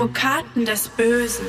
Advokaten des Bösen.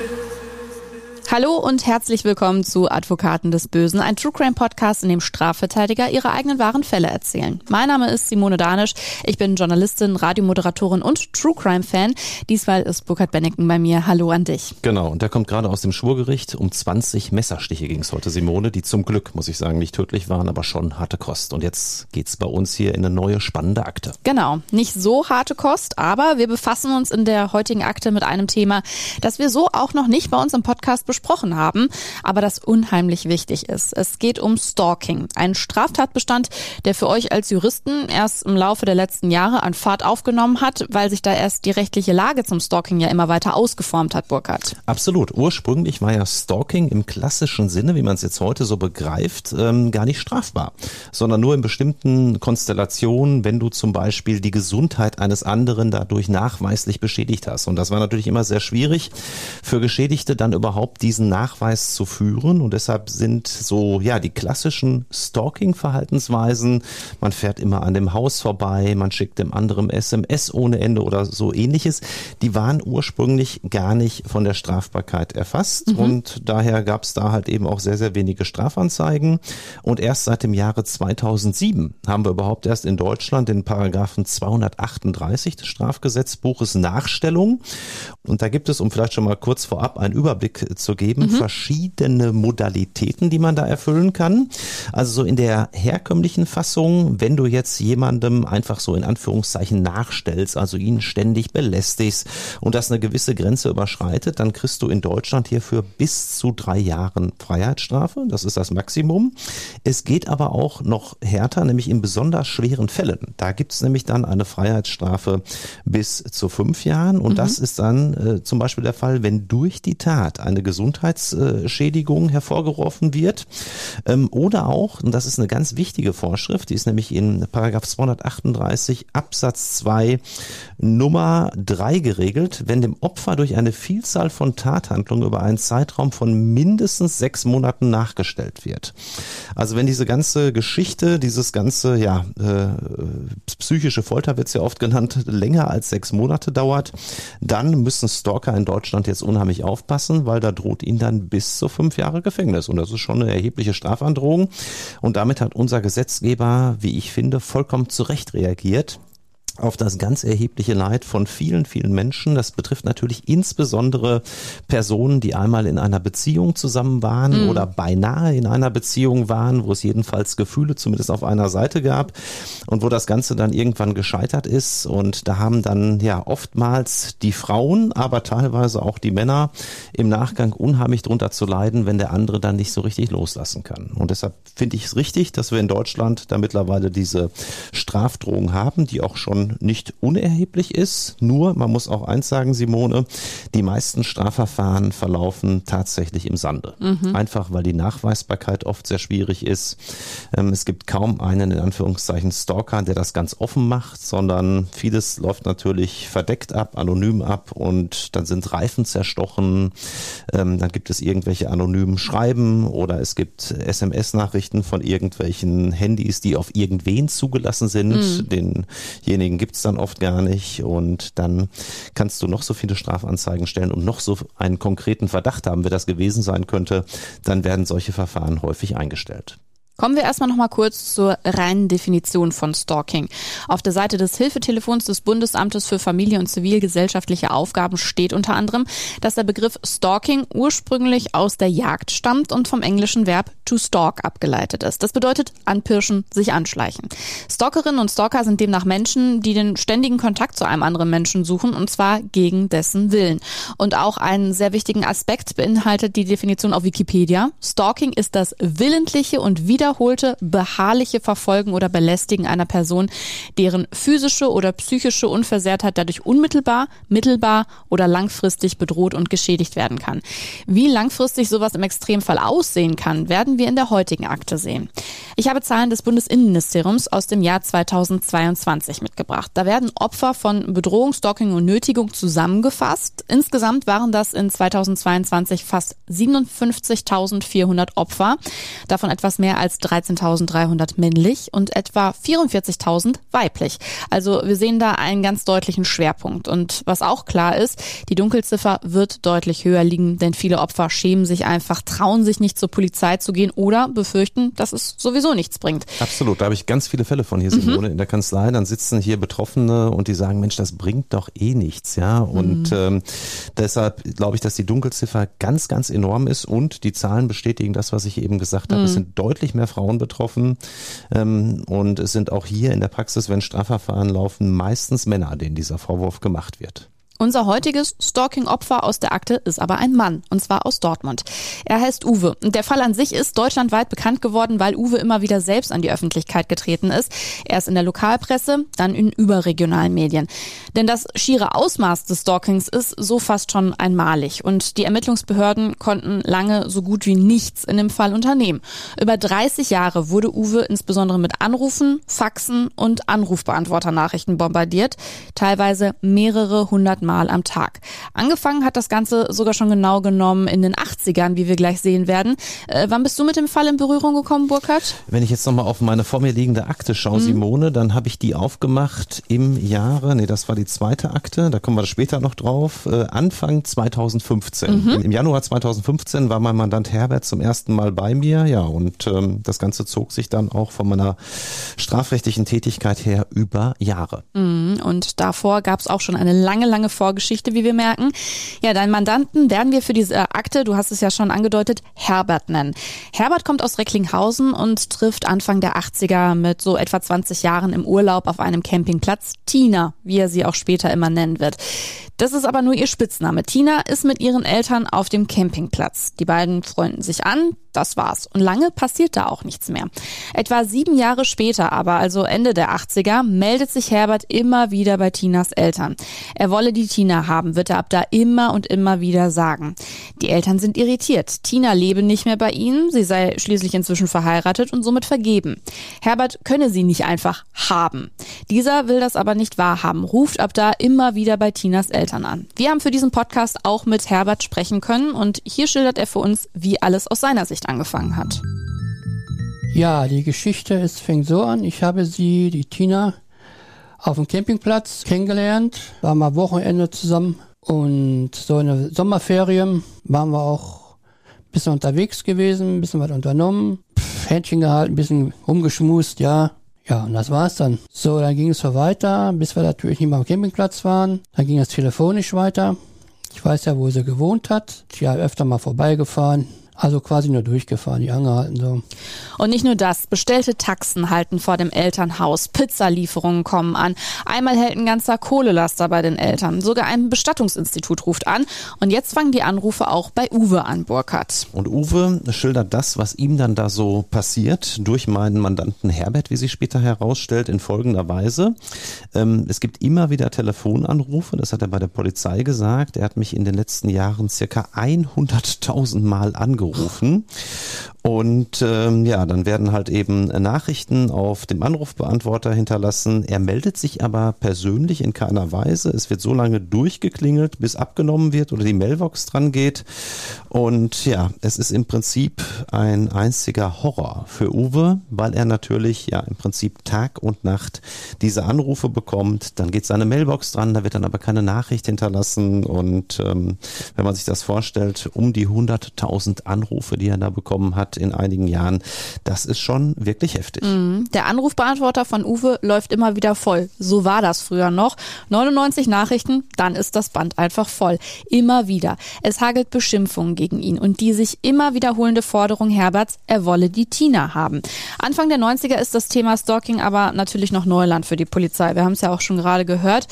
Hallo und herzlich willkommen zu Advokaten des Bösen, ein True Crime Podcast, in dem Strafverteidiger ihre eigenen wahren Fälle erzählen. Mein Name ist Simone Danisch, ich bin Journalistin, Radiomoderatorin und True Crime Fan. Diesmal ist Burkhard Benneken bei mir. Hallo an dich. Genau, und der kommt gerade aus dem Schwurgericht. Um 20 Messerstiche ging es heute, Simone, die zum Glück, muss ich sagen, nicht tödlich waren, aber schon harte Kost. Und jetzt geht's bei uns hier in eine neue spannende Akte. Genau, nicht so harte Kost, aber wir befassen uns in der heutigen Akte mit einem Thema, das wir so auch noch nicht bei uns im Podcast besprechen besprochen haben, aber das unheimlich wichtig ist. Es geht um Stalking, ein Straftatbestand, der für euch als Juristen erst im Laufe der letzten Jahre an Fahrt aufgenommen hat, weil sich da erst die rechtliche Lage zum Stalking ja immer weiter ausgeformt hat, Burkhard. Absolut. Ursprünglich war ja Stalking im klassischen Sinne, wie man es jetzt heute so begreift, ähm, gar nicht strafbar, sondern nur in bestimmten Konstellationen, wenn du zum Beispiel die Gesundheit eines anderen dadurch nachweislich beschädigt hast. Und das war natürlich immer sehr schwierig für Geschädigte dann überhaupt diesen Nachweis zu führen. Und deshalb sind so, ja, die klassischen Stalking-Verhaltensweisen, man fährt immer an dem Haus vorbei, man schickt dem anderen SMS ohne Ende oder so ähnliches, die waren ursprünglich gar nicht von der Strafbarkeit erfasst. Mhm. Und daher gab es da halt eben auch sehr, sehr wenige Strafanzeigen. Und erst seit dem Jahre 2007 haben wir überhaupt erst in Deutschland den Paragraphen 238 des Strafgesetzbuches Nachstellung. Und da gibt es, um vielleicht schon mal kurz vorab einen Überblick zu geben, mhm. verschiedene Modalitäten, die man da erfüllen kann. Also so in der herkömmlichen Fassung, wenn du jetzt jemandem einfach so in Anführungszeichen nachstellst, also ihn ständig belästigst und das eine gewisse Grenze überschreitet, dann kriegst du in Deutschland hierfür bis zu drei Jahren Freiheitsstrafe. Das ist das Maximum. Es geht aber auch noch härter, nämlich in besonders schweren Fällen. Da gibt es nämlich dann eine Freiheitsstrafe bis zu fünf Jahren und mhm. das ist dann äh, zum Beispiel der Fall, wenn durch die Tat eine Gesundheit Gesundheitsschädigung hervorgerufen wird. Ähm, oder auch, und das ist eine ganz wichtige Vorschrift, die ist nämlich in Paragraph 238 Absatz 2 Nummer 3 geregelt, wenn dem Opfer durch eine Vielzahl von Tathandlungen über einen Zeitraum von mindestens sechs Monaten nachgestellt wird. Also wenn diese ganze Geschichte, dieses ganze, ja, äh, psychische Folter wird es ja oft genannt, länger als sechs Monate dauert, dann müssen Stalker in Deutschland jetzt unheimlich aufpassen, weil da droht ihn dann bis zu fünf Jahre Gefängnis. Und das ist schon eine erhebliche Strafandrohung. Und damit hat unser Gesetzgeber, wie ich finde, vollkommen zu Recht reagiert auf das ganz erhebliche Leid von vielen, vielen Menschen. Das betrifft natürlich insbesondere Personen, die einmal in einer Beziehung zusammen waren mm. oder beinahe in einer Beziehung waren, wo es jedenfalls Gefühle zumindest auf einer Seite gab und wo das Ganze dann irgendwann gescheitert ist. Und da haben dann ja oftmals die Frauen, aber teilweise auch die Männer im Nachgang unheimlich drunter zu leiden, wenn der andere dann nicht so richtig loslassen kann. Und deshalb finde ich es richtig, dass wir in Deutschland da mittlerweile diese Strafdrohung haben, die auch schon nicht unerheblich ist. Nur, man muss auch eins sagen, Simone, die meisten Strafverfahren verlaufen tatsächlich im Sande. Mhm. Einfach, weil die Nachweisbarkeit oft sehr schwierig ist. Ähm, es gibt kaum einen, in Anführungszeichen, Stalker, der das ganz offen macht, sondern vieles läuft natürlich verdeckt ab, anonym ab und dann sind Reifen zerstochen. Ähm, dann gibt es irgendwelche anonymen Schreiben oder es gibt SMS-Nachrichten von irgendwelchen Handys, die auf irgendwen zugelassen sind. Mhm. Denjenigen gibt es dann oft gar nicht und dann kannst du noch so viele Strafanzeigen stellen und noch so einen konkreten Verdacht haben, wer das gewesen sein könnte, dann werden solche Verfahren häufig eingestellt. Kommen wir erstmal noch kurz zur reinen Definition von Stalking. Auf der Seite des Hilfetelefons des Bundesamtes für Familie und zivilgesellschaftliche Aufgaben steht unter anderem, dass der Begriff Stalking ursprünglich aus der Jagd stammt und vom englischen Verb to stalk abgeleitet ist. Das bedeutet anpirschen, sich anschleichen. Stalkerinnen und Stalker sind demnach Menschen, die den ständigen Kontakt zu einem anderen Menschen suchen und zwar gegen dessen Willen. Und auch einen sehr wichtigen Aspekt beinhaltet die Definition auf Wikipedia. Stalking ist das willentliche und wieder wiederholte beharrliche Verfolgen oder Belästigen einer Person, deren physische oder psychische Unversehrtheit dadurch unmittelbar, mittelbar oder langfristig bedroht und geschädigt werden kann. Wie langfristig sowas im Extremfall aussehen kann, werden wir in der heutigen Akte sehen. Ich habe Zahlen des Bundesinnenministeriums aus dem Jahr 2022 mitgebracht. Da werden Opfer von Bedrohung, Stalking und Nötigung zusammengefasst. Insgesamt waren das in 2022 fast 57.400 Opfer, davon etwas mehr als 13.300 männlich und etwa 44.000 weiblich. Also wir sehen da einen ganz deutlichen Schwerpunkt. Und was auch klar ist, die Dunkelziffer wird deutlich höher liegen, denn viele Opfer schämen sich einfach, trauen sich nicht zur Polizei zu gehen oder befürchten, dass es sowieso nichts bringt. Absolut, da habe ich ganz viele Fälle von hier, Simone, mhm. in der Kanzlei. Dann sitzen hier Betroffene und die sagen, Mensch, das bringt doch eh nichts, ja. Und mhm. ähm, deshalb glaube ich, dass die Dunkelziffer ganz, ganz enorm ist und die Zahlen bestätigen das, was ich eben gesagt habe. Mhm. Es sind deutlich mehr Frauen betroffen ähm, und es sind auch hier in der Praxis, wenn Strafverfahren laufen, meistens Männer, denen dieser Vorwurf gemacht wird. Unser heutiges Stalking-Opfer aus der Akte ist aber ein Mann, und zwar aus Dortmund. Er heißt Uwe. Und der Fall an sich ist deutschlandweit bekannt geworden, weil Uwe immer wieder selbst an die Öffentlichkeit getreten ist. Erst in der Lokalpresse, dann in überregionalen Medien. Denn das schiere Ausmaß des Stalkings ist so fast schon einmalig. Und die Ermittlungsbehörden konnten lange so gut wie nichts in dem Fall unternehmen. Über 30 Jahre wurde Uwe insbesondere mit Anrufen, Faxen und Anrufbeantworternachrichten bombardiert. Teilweise mehrere hundert Mal Mal am Tag. Angefangen hat das Ganze sogar schon genau genommen in den 80ern, wie wir gleich sehen werden. Äh, wann bist du mit dem Fall in Berührung gekommen, Burkhard? Wenn ich jetzt nochmal auf meine vor mir liegende Akte schaue, mhm. Simone, dann habe ich die aufgemacht im Jahre, nee, das war die zweite Akte, da kommen wir später noch drauf, äh, Anfang 2015. Mhm. Im Januar 2015 war mein Mandant Herbert zum ersten Mal bei mir, ja, und ähm, das Ganze zog sich dann auch von meiner strafrechtlichen Tätigkeit her über Jahre. Mhm. Und davor gab es auch schon eine lange, lange Vorgeschichte, wie wir merken. Ja, deinen Mandanten werden wir für diese Akte, du hast es ja schon angedeutet, Herbert nennen. Herbert kommt aus Recklinghausen und trifft Anfang der 80er mit so etwa 20 Jahren im Urlaub auf einem Campingplatz Tina, wie er sie auch später immer nennen wird. Das ist aber nur ihr Spitzname. Tina ist mit ihren Eltern auf dem Campingplatz. Die beiden freunden sich an, das war's. Und lange passiert da auch nichts mehr. Etwa sieben Jahre später aber, also Ende der 80er, meldet sich Herbert immer wieder bei Tinas Eltern. Er wolle die Tina haben, wird er ab da immer und immer wieder sagen. Die Eltern sind irritiert. Tina lebe nicht mehr bei ihnen, sie sei schließlich inzwischen verheiratet und somit vergeben. Herbert könne sie nicht einfach haben. Dieser will das aber nicht wahrhaben, ruft ab da immer wieder bei Tinas Eltern an. Wir haben für diesen Podcast auch mit Herbert sprechen können und hier schildert er für uns, wie alles aus seiner Sicht angefangen hat. Ja, die Geschichte ist, fängt so an. Ich habe sie, die Tina, auf dem Campingplatz kennengelernt, waren mal Wochenende zusammen und so in der Sommerferien waren wir auch ein bisschen unterwegs gewesen, ein bisschen was unternommen, Händchen gehalten, ein bisschen rumgeschmust, ja. Ja, und das war's dann. So, dann ging es so weiter, bis wir natürlich nicht mehr am Campingplatz waren. Dann ging es telefonisch weiter. Ich weiß ja, wo sie gewohnt hat. Ich habe öfter mal vorbeigefahren. Also quasi nur durchgefahren, die angehalten so. Und nicht nur das, bestellte Taxen halten vor dem Elternhaus, Pizzalieferungen kommen an. Einmal hält ein ganzer Kohlelaster bei den Eltern. Sogar ein Bestattungsinstitut ruft an. Und jetzt fangen die Anrufe auch bei Uwe an, Burkhardt. Und Uwe schildert das, was ihm dann da so passiert, durch meinen Mandanten Herbert, wie sich später herausstellt, in folgender Weise. Ähm, es gibt immer wieder Telefonanrufe, das hat er bei der Polizei gesagt. Er hat mich in den letzten Jahren circa 100.000 Mal angerufen angerufen. Und ähm, ja, dann werden halt eben Nachrichten auf dem Anrufbeantworter hinterlassen. Er meldet sich aber persönlich in keiner Weise. Es wird so lange durchgeklingelt, bis abgenommen wird oder die Mailbox dran geht. Und ja, es ist im Prinzip ein einziger Horror für Uwe, weil er natürlich ja im Prinzip Tag und Nacht diese Anrufe bekommt. Dann geht seine Mailbox dran, da wird dann aber keine Nachricht hinterlassen. Und ähm, wenn man sich das vorstellt, um die 100.000 Anrufe, die er da bekommen hat in einigen Jahren, das ist schon wirklich heftig. Mhm. Der Anrufbeantworter von Uwe läuft immer wieder voll. So war das früher noch. 99 Nachrichten, dann ist das Band einfach voll. Immer wieder. Es hagelt Beschimpfungen gegen ihn und die sich immer wiederholende Forderung Herberts, er wolle die Tina haben. Anfang der 90er ist das Thema Stalking aber natürlich noch Neuland für die Polizei. Wir haben es ja auch schon gerade gehört,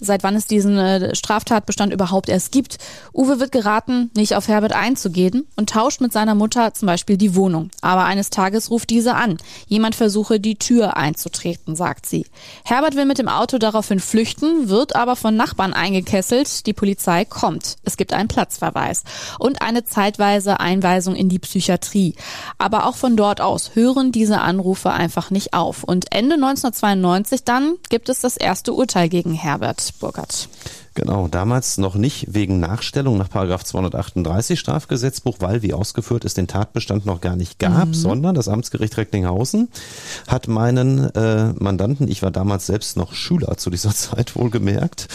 seit wann es diesen äh, Straftatbestand überhaupt erst gibt. Uwe wird geraten, nicht auf Herbert einzugehen und tauscht mit seiner Mutter zum Beispiel die Wohnung. Aber eines Tages ruft diese an. Jemand versuche, die Tür einzutreten, sagt sie. Herbert will mit dem Auto daraufhin flüchten, wird aber von Nachbarn eingekesselt. Die Polizei kommt. Es gibt einen Platzverweis und eine zeitweise Einweisung in die Psychiatrie. Aber auch von dort aus hören diese Anrufe einfach nicht auf. Und Ende 1992 dann gibt es das erste Urteil gegen Herbert Burkhardt. Genau, damals noch nicht wegen Nachstellung nach Paragraph 238 Strafgesetzbuch, weil, wie ausgeführt, es den Tatbestand noch gar nicht gab, mhm. sondern das Amtsgericht Recklinghausen hat meinen äh, Mandanten, ich war damals selbst noch Schüler zu dieser Zeit wohlgemerkt,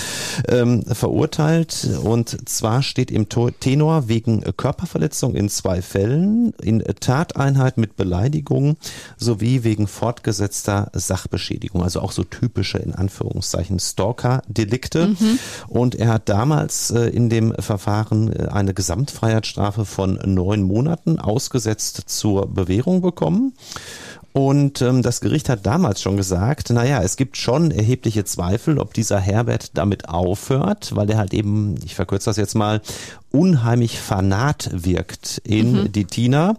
ähm, verurteilt. Und zwar steht im Tenor wegen Körperverletzung in zwei Fällen, in Tateinheit mit Beleidigung sowie wegen fortgesetzter Sachbeschädigung, also auch so typische in Anführungszeichen Stalker-Delikte. Mhm. Und er hat damals äh, in dem Verfahren äh, eine Gesamtfreiheitsstrafe von neun Monaten ausgesetzt zur Bewährung bekommen. Und ähm, das Gericht hat damals schon gesagt, naja, es gibt schon erhebliche Zweifel, ob dieser Herbert damit aufhört, weil er halt eben, ich verkürze das jetzt mal, unheimlich fanat wirkt in mhm. die Tina.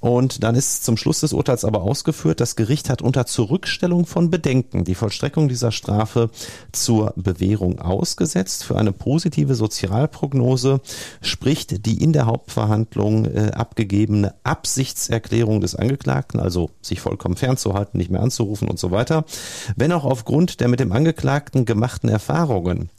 Und dann ist zum Schluss des Urteils aber ausgeführt, das Gericht hat unter Zurückstellung von Bedenken die Vollstreckung dieser Strafe zur Bewährung ausgesetzt. Für eine positive Sozialprognose spricht die in der Hauptverhandlung äh, abgegebene Absichtserklärung des Angeklagten, also sich vollkommen fernzuhalten, nicht mehr anzurufen und so weiter. Wenn auch aufgrund der mit dem Angeklagten gemachten Erfahrungen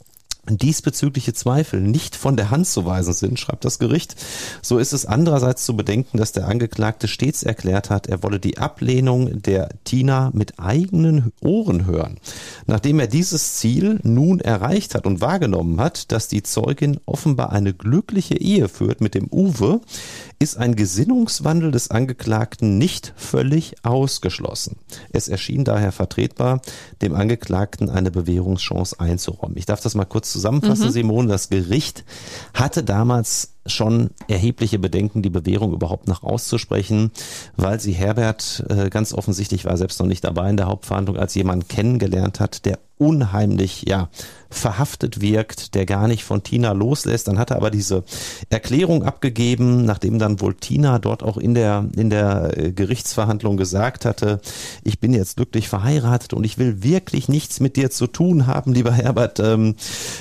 diesbezügliche Zweifel nicht von der Hand zu weisen sind, schreibt das Gericht, so ist es andererseits zu bedenken, dass der Angeklagte stets erklärt hat, er wolle die Ablehnung der Tina mit eigenen Ohren hören. Nachdem er dieses Ziel nun erreicht hat und wahrgenommen hat, dass die Zeugin offenbar eine glückliche Ehe führt mit dem Uwe, ist ein Gesinnungswandel des Angeklagten nicht völlig ausgeschlossen. Es erschien daher vertretbar, dem Angeklagten eine Bewährungschance einzuräumen. Ich darf das mal kurz zusammenfassen, mhm. Simone. Das Gericht hatte damals schon erhebliche Bedenken, die Bewährung überhaupt noch auszusprechen, weil sie Herbert äh, ganz offensichtlich war selbst noch nicht dabei in der Hauptverhandlung, als jemand kennengelernt hat, der unheimlich, ja, verhaftet wirkt, der gar nicht von Tina loslässt. Dann hat er aber diese Erklärung abgegeben, nachdem dann wohl Tina dort auch in der, in der äh, Gerichtsverhandlung gesagt hatte, ich bin jetzt glücklich verheiratet und ich will wirklich nichts mit dir zu tun haben, lieber Herbert. Ähm,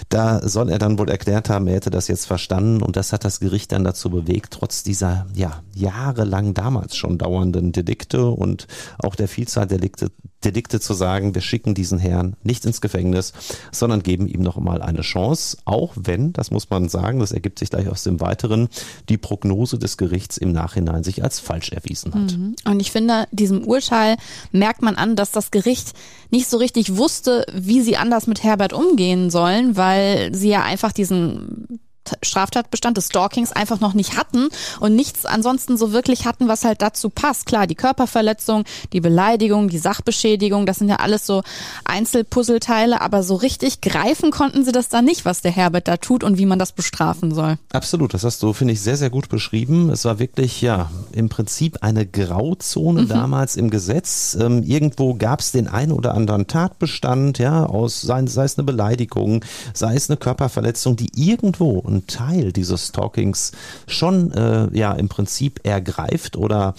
da soll er dann wohl erklärt haben, er hätte das jetzt verstanden und das hat das Gericht dann dazu bewegt, trotz dieser, ja, jahrelang damals schon dauernden Delikte und auch der Vielzahl Delikte, Delikte zu sagen, wir schicken diesen Herrn nicht ins Gefängnis, sondern geben ihm noch einmal eine Chance, auch wenn, das muss man sagen, das ergibt sich gleich aus dem Weiteren, die Prognose des Gerichts im Nachhinein sich als falsch erwiesen hat. Mhm. Und ich finde, diesem Urteil merkt man an, dass das Gericht nicht so richtig wusste, wie sie anders mit Herbert umgehen sollen, weil sie ja einfach diesen Straftatbestand des Stalkings einfach noch nicht hatten und nichts ansonsten so wirklich hatten, was halt dazu passt. Klar, die Körperverletzung, die Beleidigung, die Sachbeschädigung, das sind ja alles so Einzelpuzzleteile, aber so richtig greifen konnten sie das da nicht, was der Herbert da tut und wie man das bestrafen soll. Absolut, das hast du, finde ich, sehr, sehr gut beschrieben. Es war wirklich, ja, im Prinzip eine Grauzone mhm. damals im Gesetz. Ähm, irgendwo gab es den einen oder anderen Tatbestand, ja, aus, sei, sei es eine Beleidigung, sei es eine Körperverletzung, die irgendwo einen Teil dieses Stalkings schon äh, ja im Prinzip ergreift oder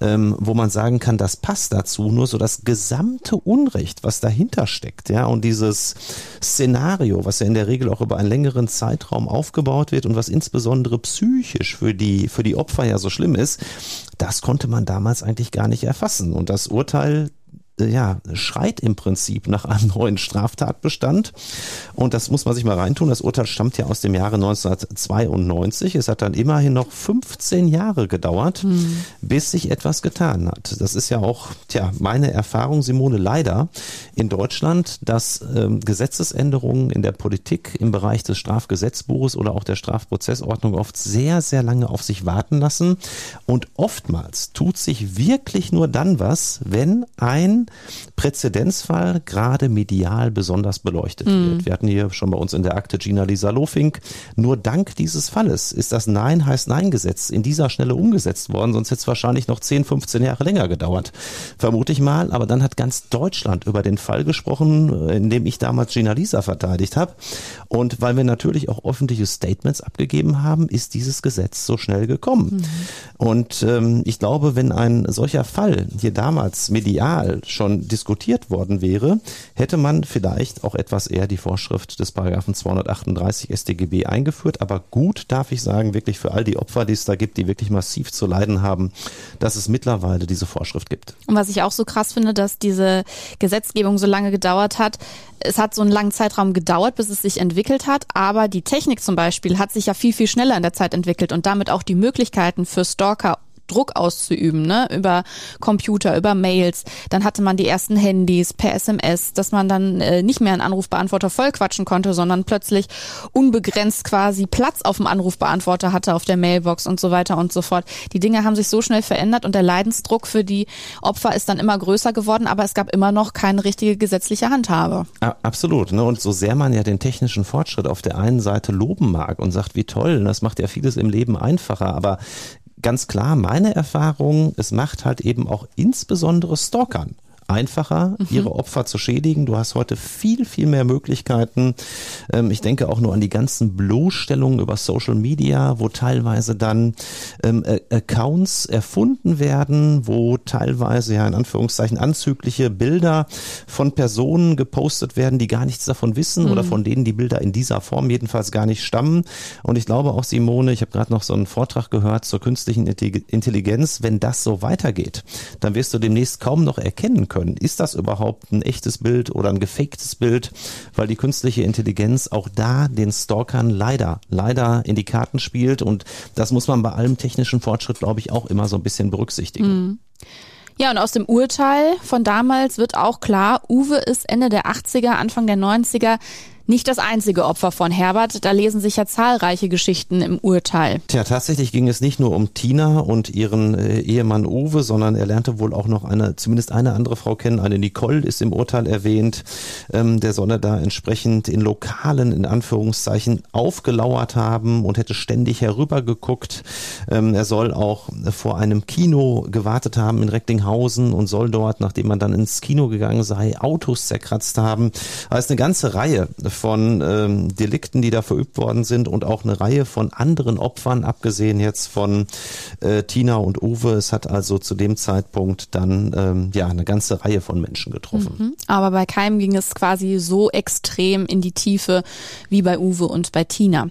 ähm, wo man sagen kann, das passt dazu, nur so das gesamte Unrecht, was dahinter steckt, ja, und dieses Szenario, was ja in der Regel auch über einen längeren Zeitraum aufgebaut wird und was insbesondere psychisch für die, für die Opfer ja so schlimm ist, das konnte man damals eigentlich gar nicht erfassen. Und das Urteil ja, schreit im Prinzip nach einem neuen Straftatbestand. Und das muss man sich mal reintun. Das Urteil stammt ja aus dem Jahre 1992. Es hat dann immerhin noch 15 Jahre gedauert, mhm. bis sich etwas getan hat. Das ist ja auch, tja, meine Erfahrung, Simone, leider in Deutschland, dass ähm, Gesetzesänderungen in der Politik im Bereich des Strafgesetzbuches oder auch der Strafprozessordnung oft sehr, sehr lange auf sich warten lassen. Und oftmals tut sich wirklich nur dann was, wenn ein Präzedenzfall gerade medial besonders beleuchtet mhm. wird. Wir hatten hier schon bei uns in der Akte Gina Lisa Lofink. Nur dank dieses Falles ist das Nein heißt Nein Gesetz in dieser Schnelle umgesetzt worden, sonst hätte es wahrscheinlich noch 10, 15 Jahre länger gedauert. Vermute ich mal, aber dann hat ganz Deutschland über den Fall gesprochen, in dem ich damals Gina Lisa verteidigt habe. Und weil wir natürlich auch öffentliche Statements abgegeben haben, ist dieses Gesetz so schnell gekommen. Mhm. Und ähm, ich glaube, wenn ein solcher Fall hier damals medial schon diskutiert worden wäre, hätte man vielleicht auch etwas eher die Vorschrift des Paragraphen 238 StGB eingeführt. Aber gut darf ich sagen, wirklich für all die Opfer, die es da gibt, die wirklich massiv zu leiden haben, dass es mittlerweile diese Vorschrift gibt. Und was ich auch so krass finde, dass diese Gesetzgebung so lange gedauert hat. Es hat so einen langen Zeitraum gedauert, bis es sich entwickelt hat, aber die Technik zum Beispiel hat sich ja viel, viel schneller in der Zeit entwickelt und damit auch die Möglichkeiten für Stalker Druck auszuüben, ne, über Computer, über Mails. Dann hatte man die ersten Handys per SMS, dass man dann äh, nicht mehr einen Anrufbeantworter vollquatschen konnte, sondern plötzlich unbegrenzt quasi Platz auf dem Anrufbeantworter hatte auf der Mailbox und so weiter und so fort. Die Dinge haben sich so schnell verändert und der Leidensdruck für die Opfer ist dann immer größer geworden, aber es gab immer noch keine richtige gesetzliche Handhabe. Absolut. Ne? Und so sehr man ja den technischen Fortschritt auf der einen Seite loben mag und sagt, wie toll, das macht ja vieles im Leben einfacher, aber ganz klar meine Erfahrung, es macht halt eben auch insbesondere Stalkern einfacher, mhm. ihre Opfer zu schädigen. Du hast heute viel, viel mehr Möglichkeiten. Ähm, ich denke auch nur an die ganzen Bloßstellungen über Social Media, wo teilweise dann ähm, Accounts erfunden werden, wo teilweise ja in Anführungszeichen anzügliche Bilder von Personen gepostet werden, die gar nichts davon wissen mhm. oder von denen die Bilder in dieser Form jedenfalls gar nicht stammen. Und ich glaube auch, Simone, ich habe gerade noch so einen Vortrag gehört zur künstlichen Intelligenz, wenn das so weitergeht, dann wirst du demnächst kaum noch erkennen können, können. Ist das überhaupt ein echtes Bild oder ein gefaktes Bild? Weil die künstliche Intelligenz auch da den Stalkern leider, leider in die Karten spielt und das muss man bei allem technischen Fortschritt, glaube ich, auch immer so ein bisschen berücksichtigen. Mhm. Ja, und aus dem Urteil von damals wird auch klar, Uwe ist Ende der 80er, Anfang der 90er nicht das einzige Opfer von Herbert. Da lesen sich ja zahlreiche Geschichten im Urteil. Tja, tatsächlich ging es nicht nur um Tina und ihren äh, Ehemann Uwe, sondern er lernte wohl auch noch eine, zumindest eine andere Frau kennen. Eine Nicole ist im Urteil erwähnt. Ähm, der solle da entsprechend in Lokalen, in Anführungszeichen, aufgelauert haben und hätte ständig herübergeguckt. Ähm, er soll auch vor einem Kino gewartet haben in Recklinghausen und soll dort, nachdem man dann ins Kino gegangen sei, Autos zerkratzt haben. Also eine ganze Reihe von ähm, Delikten, die da verübt worden sind und auch eine Reihe von anderen Opfern, abgesehen jetzt von äh, Tina und Uwe. Es hat also zu dem Zeitpunkt dann ähm, ja eine ganze Reihe von Menschen getroffen. Mhm. Aber bei keinem ging es quasi so extrem in die Tiefe wie bei Uwe und bei Tina.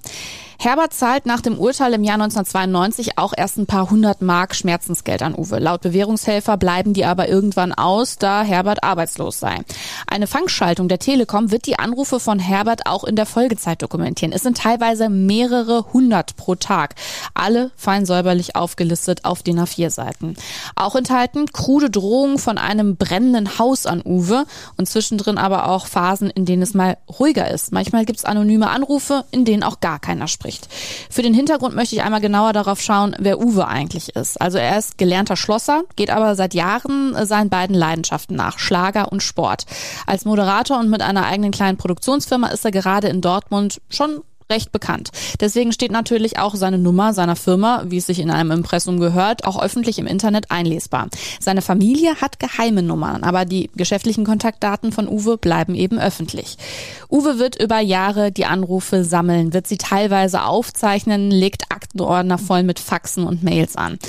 Herbert zahlt nach dem Urteil im Jahr 1992 auch erst ein paar hundert Mark Schmerzensgeld an Uwe. Laut Bewährungshelfer bleiben die aber irgendwann aus, da Herbert arbeitslos sei. Eine Fangschaltung der Telekom wird die Anrufe von Herbert auch in der Folgezeit dokumentieren. Es sind teilweise mehrere hundert pro Tag. Alle fein säuberlich aufgelistet auf den A4-Seiten. Auch enthalten krude Drohungen von einem brennenden Haus an Uwe und zwischendrin aber auch Phasen, in denen es mal ruhiger ist. Manchmal gibt es anonyme Anrufe, in denen auch gar keiner spricht spricht. Für den Hintergrund möchte ich einmal genauer darauf schauen, wer Uwe eigentlich ist. Also er ist gelernter Schlosser, geht aber seit Jahren seinen beiden Leidenschaften nach, Schlager und Sport. Als Moderator und mit einer eigenen kleinen Produktionsfirma ist er gerade in Dortmund schon recht bekannt. Deswegen steht natürlich auch seine Nummer seiner Firma, wie es sich in einem Impressum gehört, auch öffentlich im Internet einlesbar. Seine Familie hat geheime Nummern, aber die geschäftlichen Kontaktdaten von Uwe bleiben eben öffentlich. Uwe wird über Jahre die Anrufe sammeln, wird sie teilweise aufzeichnen, legt Aktenordner voll mit Faxen und Mails an.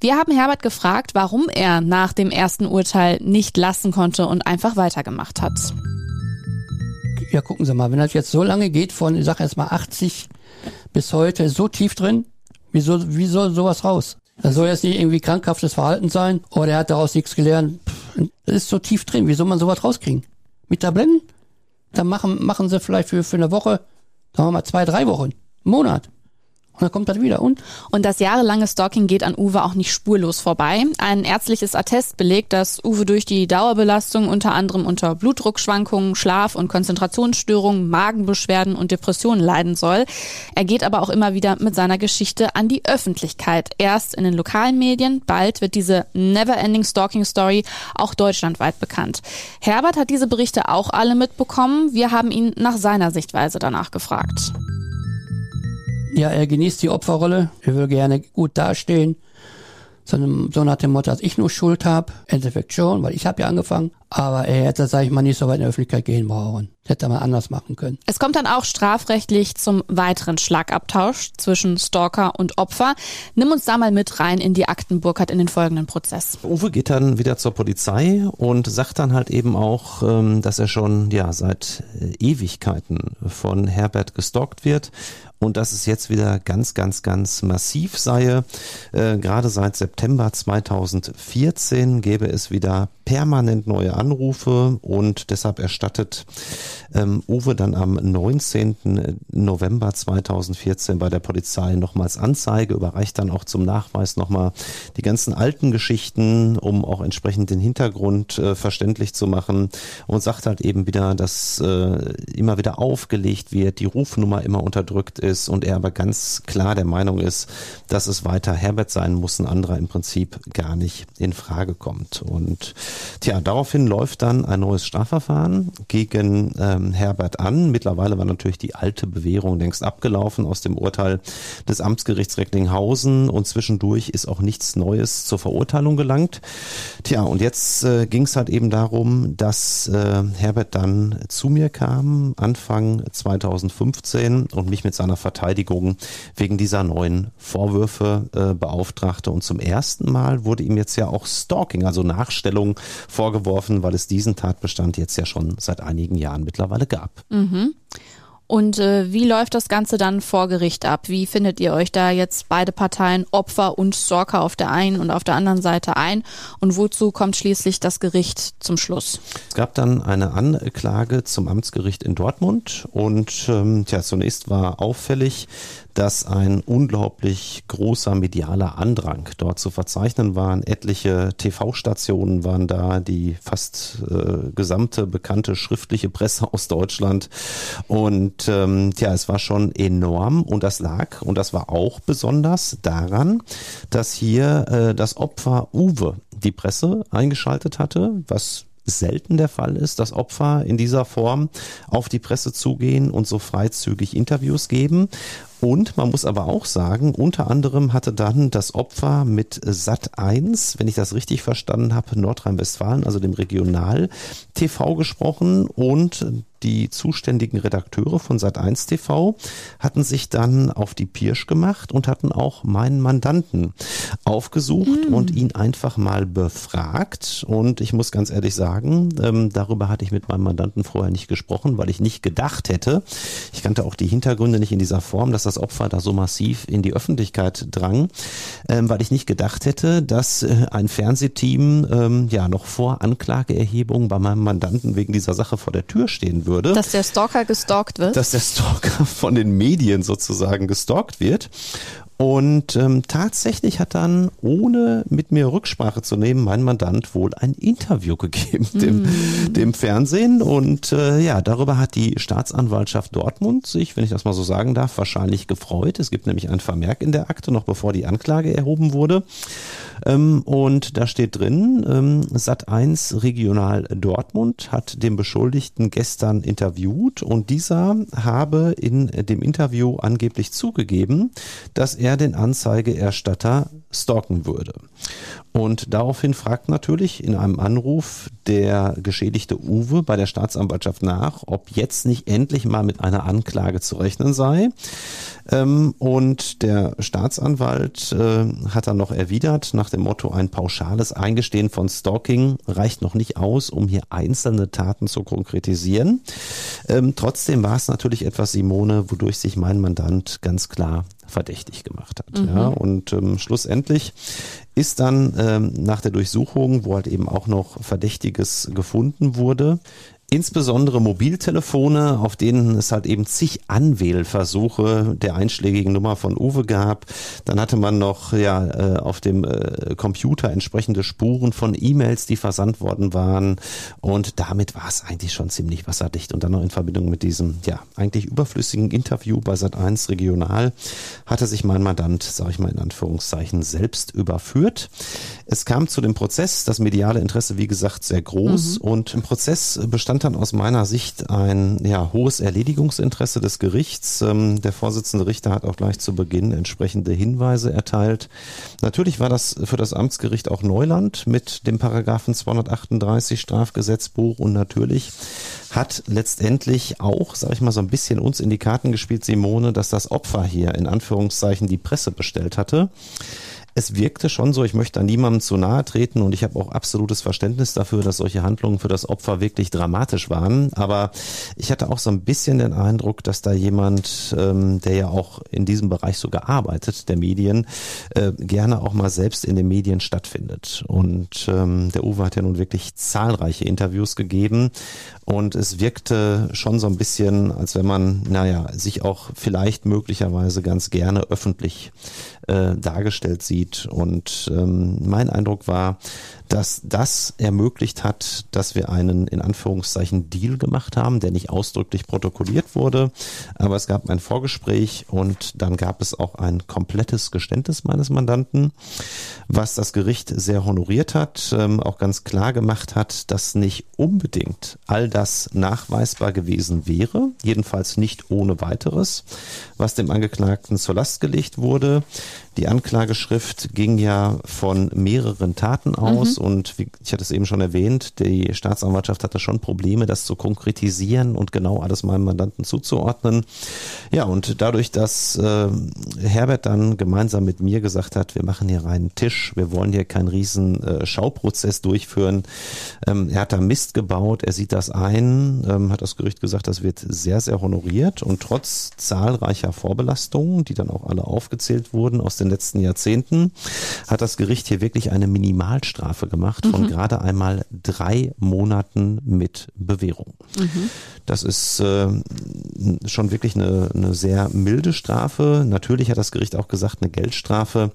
Wir haben Herbert gefragt, warum er nach dem ersten Urteil nicht lassen konnte und einfach weitergemacht hat ja, gucken Sie mal, wenn das jetzt so lange geht, von, ich sag jetzt mal 80 bis heute, so tief drin, wie soll, wie soll sowas raus? Das soll jetzt nicht irgendwie krankhaftes Verhalten sein, oder er hat daraus nichts gelernt. Das ist so tief drin, wie soll man sowas rauskriegen? Mit Tabletten? Dann machen, machen sie vielleicht für, für eine Woche, sagen wir mal zwei, drei Wochen, einen Monat. Und dann kommt das wieder. Und? Und das jahrelange Stalking geht an Uwe auch nicht spurlos vorbei. Ein ärztliches Attest belegt, dass Uwe durch die Dauerbelastung unter anderem unter Blutdruckschwankungen, Schlaf- und Konzentrationsstörungen, Magenbeschwerden und Depressionen leiden soll. Er geht aber auch immer wieder mit seiner Geschichte an die Öffentlichkeit. Erst in den lokalen Medien, bald wird diese Never-Ending Stalking Story auch deutschlandweit bekannt. Herbert hat diese Berichte auch alle mitbekommen. Wir haben ihn nach seiner Sichtweise danach gefragt. Ja, er genießt die Opferrolle. Er will gerne gut dastehen. sondern so nach dem Motto, dass ich nur Schuld habe. Endeffekt schon, weil ich habe ja angefangen. Aber er hätte, sage ich mal, nicht so weit in die Öffentlichkeit gehen brauchen. Hätte er mal anders machen können. Es kommt dann auch strafrechtlich zum weiteren Schlagabtausch zwischen Stalker und Opfer. Nimm uns da mal mit rein in die Akten Burkhardt in den folgenden Prozess. Uwe geht dann wieder zur Polizei und sagt dann halt eben auch, ähm, dass er schon ja seit äh, Ewigkeiten von Herbert gestalkt wird und dass es jetzt wieder ganz, ganz, ganz massiv sei. Äh, gerade seit September 2014 gäbe es wieder permanent neue Anrufe und deshalb erstattet ähm, Uwe dann am 19. November 2014 bei der Polizei nochmals Anzeige, überreicht dann auch zum Nachweis nochmal die ganzen alten Geschichten, um auch entsprechend den Hintergrund äh, verständlich zu machen und sagt halt eben wieder, dass äh, immer wieder aufgelegt wird, die Rufnummer immer unterdrückt ist und er aber ganz klar der Meinung ist, dass es weiter Herbert sein muss, ein anderer im Prinzip gar nicht in Frage kommt. Und tja, daraufhin läuft dann ein neues Strafverfahren gegen ähm, Herbert an. Mittlerweile war natürlich die alte Bewährung längst abgelaufen aus dem Urteil des Amtsgerichts Recklinghausen und zwischendurch ist auch nichts Neues zur Verurteilung gelangt. Tja, und jetzt äh, ging es halt eben darum, dass äh, Herbert dann zu mir kam, Anfang 2015 und mich mit seiner Verteidigung wegen dieser neuen Vorwürfe äh, beauftragte. Und zum ersten Mal wurde ihm jetzt ja auch Stalking, also Nachstellung vorgeworfen, weil es diesen Tatbestand jetzt ja schon seit einigen Jahren mittlerweile gab. Mhm. Und äh, wie läuft das Ganze dann vor Gericht ab? Wie findet ihr euch da jetzt beide Parteien, Opfer und Stalker auf der einen und auf der anderen Seite ein? Und wozu kommt schließlich das Gericht zum Schluss? Es gab dann eine Anklage zum Amtsgericht in Dortmund und ähm, tja, zunächst war auffällig, dass ein unglaublich großer medialer Andrang dort zu verzeichnen waren. Etliche TV-Stationen waren da, die fast äh, gesamte bekannte schriftliche Presse aus Deutschland. Und ähm, ja, es war schon enorm und das lag, und das war auch besonders daran, dass hier äh, das Opfer Uwe die Presse eingeschaltet hatte, was selten der Fall ist, dass Opfer in dieser Form auf die Presse zugehen und so freizügig Interviews geben. Und man muss aber auch sagen, unter anderem hatte dann das Opfer mit Sat 1, wenn ich das richtig verstanden habe, Nordrhein-Westfalen, also dem Regional TV gesprochen und die zuständigen Redakteure von Sat1 TV hatten sich dann auf die Pirsch gemacht und hatten auch meinen Mandanten aufgesucht mm. und ihn einfach mal befragt. Und ich muss ganz ehrlich sagen, ähm, darüber hatte ich mit meinem Mandanten vorher nicht gesprochen, weil ich nicht gedacht hätte, ich kannte auch die Hintergründe nicht in dieser Form, dass das Opfer da so massiv in die Öffentlichkeit drang, ähm, weil ich nicht gedacht hätte, dass äh, ein Fernsehteam ähm, ja noch vor Anklageerhebung bei meinem Mandanten wegen dieser Sache vor der Tür stehen würde würde. Dass der Stalker gestalkt wird? Dass der Stalker von den Medien sozusagen gestalkt wird. Und ähm, tatsächlich hat dann, ohne mit mir Rücksprache zu nehmen, mein Mandant wohl ein Interview gegeben dem, mm. dem Fernsehen. Und äh, ja, darüber hat die Staatsanwaltschaft Dortmund sich, wenn ich das mal so sagen darf, wahrscheinlich gefreut. Es gibt nämlich ein Vermerk in der Akte, noch bevor die Anklage erhoben wurde. Ähm, und da steht drin, ähm, Sat1 Regional Dortmund hat den Beschuldigten gestern interviewt und dieser habe in dem Interview angeblich zugegeben, dass er den Anzeigeerstatter stalken würde. Und daraufhin fragt natürlich in einem Anruf der geschädigte Uwe bei der Staatsanwaltschaft nach, ob jetzt nicht endlich mal mit einer Anklage zu rechnen sei. Ähm, und der Staatsanwalt äh, hat dann noch erwidert, nach dem Motto, ein pauschales Eingestehen von Stalking reicht noch nicht aus, um hier einzelne Taten zu konkretisieren. Ähm, trotzdem war es natürlich etwas, Simone, wodurch sich mein Mandant ganz klar verdächtig gemacht hat. Mhm. Ja, und ähm, schlussendlich ist dann ähm, nach der Durchsuchung, wo halt eben auch noch Verdächtiges gefunden wurde, Insbesondere Mobiltelefone, auf denen es halt eben zig Anwählversuche der einschlägigen Nummer von Uwe gab. Dann hatte man noch ja äh, auf dem äh, Computer entsprechende Spuren von E-Mails, die versandt worden waren. Und damit war es eigentlich schon ziemlich wasserdicht. Und dann noch in Verbindung mit diesem ja eigentlich überflüssigen Interview bei Sat1 Regional hatte sich mein Mandant, sage ich mal in Anführungszeichen, selbst überführt. Es kam zu dem Prozess, das mediale Interesse wie gesagt sehr groß mhm. und im Prozess bestand bestand dann aus meiner Sicht ein ja, hohes Erledigungsinteresse des Gerichts. Ähm, der Vorsitzende Richter hat auch gleich zu Beginn entsprechende Hinweise erteilt. Natürlich war das für das Amtsgericht auch Neuland mit dem Paragraphen 238 Strafgesetzbuch und natürlich hat letztendlich auch, sag ich mal, so ein bisschen uns in die Karten gespielt, Simone, dass das Opfer hier in Anführungszeichen die Presse bestellt hatte es wirkte schon so, ich möchte an niemandem zu nahe treten und ich habe auch absolutes Verständnis dafür, dass solche Handlungen für das Opfer wirklich dramatisch waren. Aber ich hatte auch so ein bisschen den Eindruck, dass da jemand, ähm, der ja auch in diesem Bereich so gearbeitet, der Medien, äh, gerne auch mal selbst in den Medien stattfindet. Und ähm, der Uwe hat ja nun wirklich zahlreiche Interviews gegeben und es wirkte schon so ein bisschen, als wenn man, naja, sich auch vielleicht möglicherweise ganz gerne öffentlich äh, dargestellt sieht. Und ähm, mein Eindruck war, dass das ermöglicht hat, dass wir einen in Anführungszeichen Deal gemacht haben, der nicht ausdrücklich protokolliert wurde, aber es gab ein Vorgespräch und dann gab es auch ein komplettes Geständnis meines Mandanten, was das Gericht sehr honoriert hat, ähm, auch ganz klar gemacht hat, dass nicht unbedingt all das nachweisbar gewesen wäre, jedenfalls nicht ohne weiteres, was dem Angeklagten zur Last gelegt wurde. Die Anklageschrift ging ja von mehreren Taten aus mhm. und wie, ich hatte es eben schon erwähnt, die Staatsanwaltschaft hatte schon Probleme, das zu konkretisieren und genau alles meinem Mandanten zuzuordnen. Ja, und dadurch, dass äh, Herbert dann gemeinsam mit mir gesagt hat, wir machen hier reinen Tisch, wir wollen hier keinen riesen äh, Schauprozess durchführen. Ähm, er hat da Mist gebaut, er sieht das ein, ähm, hat das Gericht gesagt, das wird sehr, sehr honoriert und trotz zahlreicher Vorbelastungen, die dann auch alle aufgezählt wurden aus den den letzten Jahrzehnten, hat das Gericht hier wirklich eine Minimalstrafe gemacht von mhm. gerade einmal drei Monaten mit Bewährung. Mhm. Das ist äh, schon wirklich eine, eine sehr milde Strafe. Natürlich hat das Gericht auch gesagt, eine Geldstrafe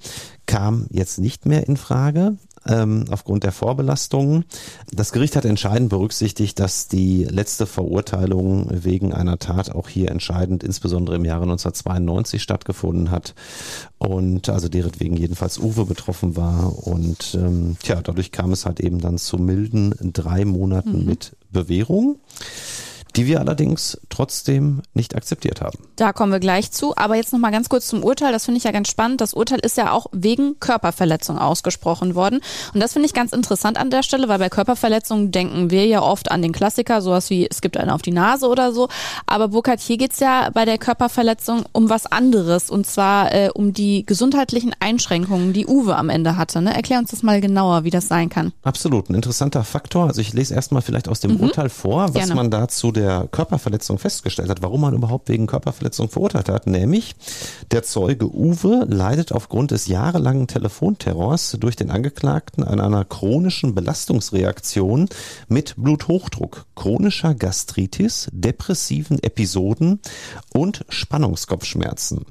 kam jetzt nicht mehr in Frage ähm, aufgrund der Vorbelastungen. Das Gericht hat entscheidend berücksichtigt, dass die letzte Verurteilung wegen einer Tat auch hier entscheidend, insbesondere im Jahre 1992 stattgefunden hat und also deretwegen jedenfalls Uwe betroffen war und ähm, tja, dadurch kam es halt eben dann zu milden drei Monaten mhm. mit Bewährung die wir allerdings trotzdem nicht akzeptiert haben. Da kommen wir gleich zu. Aber jetzt nochmal ganz kurz zum Urteil. Das finde ich ja ganz spannend. Das Urteil ist ja auch wegen Körperverletzung ausgesprochen worden. Und das finde ich ganz interessant an der Stelle, weil bei Körperverletzungen denken wir ja oft an den Klassiker, sowas wie es gibt einen auf die Nase oder so. Aber Burkhard, hier geht's ja bei der Körperverletzung um was anderes. Und zwar äh, um die gesundheitlichen Einschränkungen, die Uwe am Ende hatte. Ne? Erklär uns das mal genauer, wie das sein kann. Absolut. Ein interessanter Faktor. Also ich lese erstmal vielleicht aus dem mhm. Urteil vor, was Gerne. man dazu der Körperverletzung festgestellt hat, warum man überhaupt wegen Körperverletzung verurteilt hat. Nämlich der Zeuge Uwe leidet aufgrund des jahrelangen Telefonterrors durch den Angeklagten an einer chronischen Belastungsreaktion mit Bluthochdruck, chronischer Gastritis, depressiven Episoden und Spannungskopfschmerzen.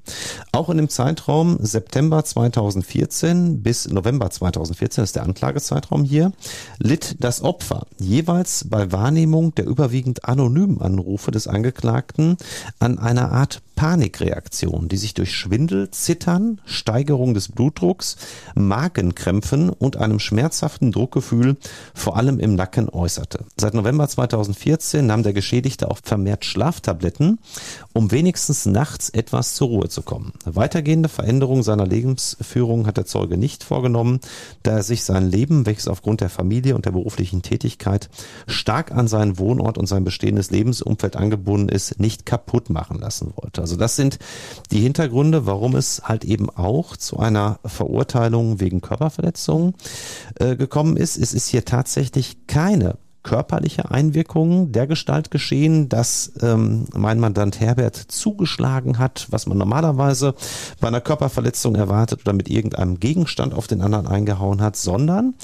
Auch in dem Zeitraum September 2014 bis November 2014 ist der Anklagezeitraum hier, litt das Opfer jeweils bei Wahrnehmung der überwiegend anonymen Anrufe des Angeklagten an einer Art Panikreaktion, die sich durch Schwindel, Zittern, Steigerung des Blutdrucks, Magenkrämpfen und einem schmerzhaften Druckgefühl vor allem im Nacken äußerte. Seit November 2014 nahm der Geschädigte auch vermehrt Schlaftabletten, um wenigstens nachts etwas zur Ruhe zu kommen. Weitergehende Veränderungen seiner Lebensführung hat der Zeuge nicht vorgenommen, da er sich sein Leben, welches aufgrund der Familie und der beruflichen Tätigkeit stark an seinen Wohnort und sein bestehendes Lebensumfeld angebunden ist, nicht kaputt machen lassen wollte. Also das sind die Hintergründe, warum es halt eben auch zu einer Verurteilung wegen Körperverletzung äh, gekommen ist. Es ist hier tatsächlich keine körperliche Einwirkung der Gestalt geschehen, dass ähm, mein Mandant Herbert zugeschlagen hat, was man normalerweise bei einer Körperverletzung erwartet oder mit irgendeinem Gegenstand auf den anderen eingehauen hat, sondern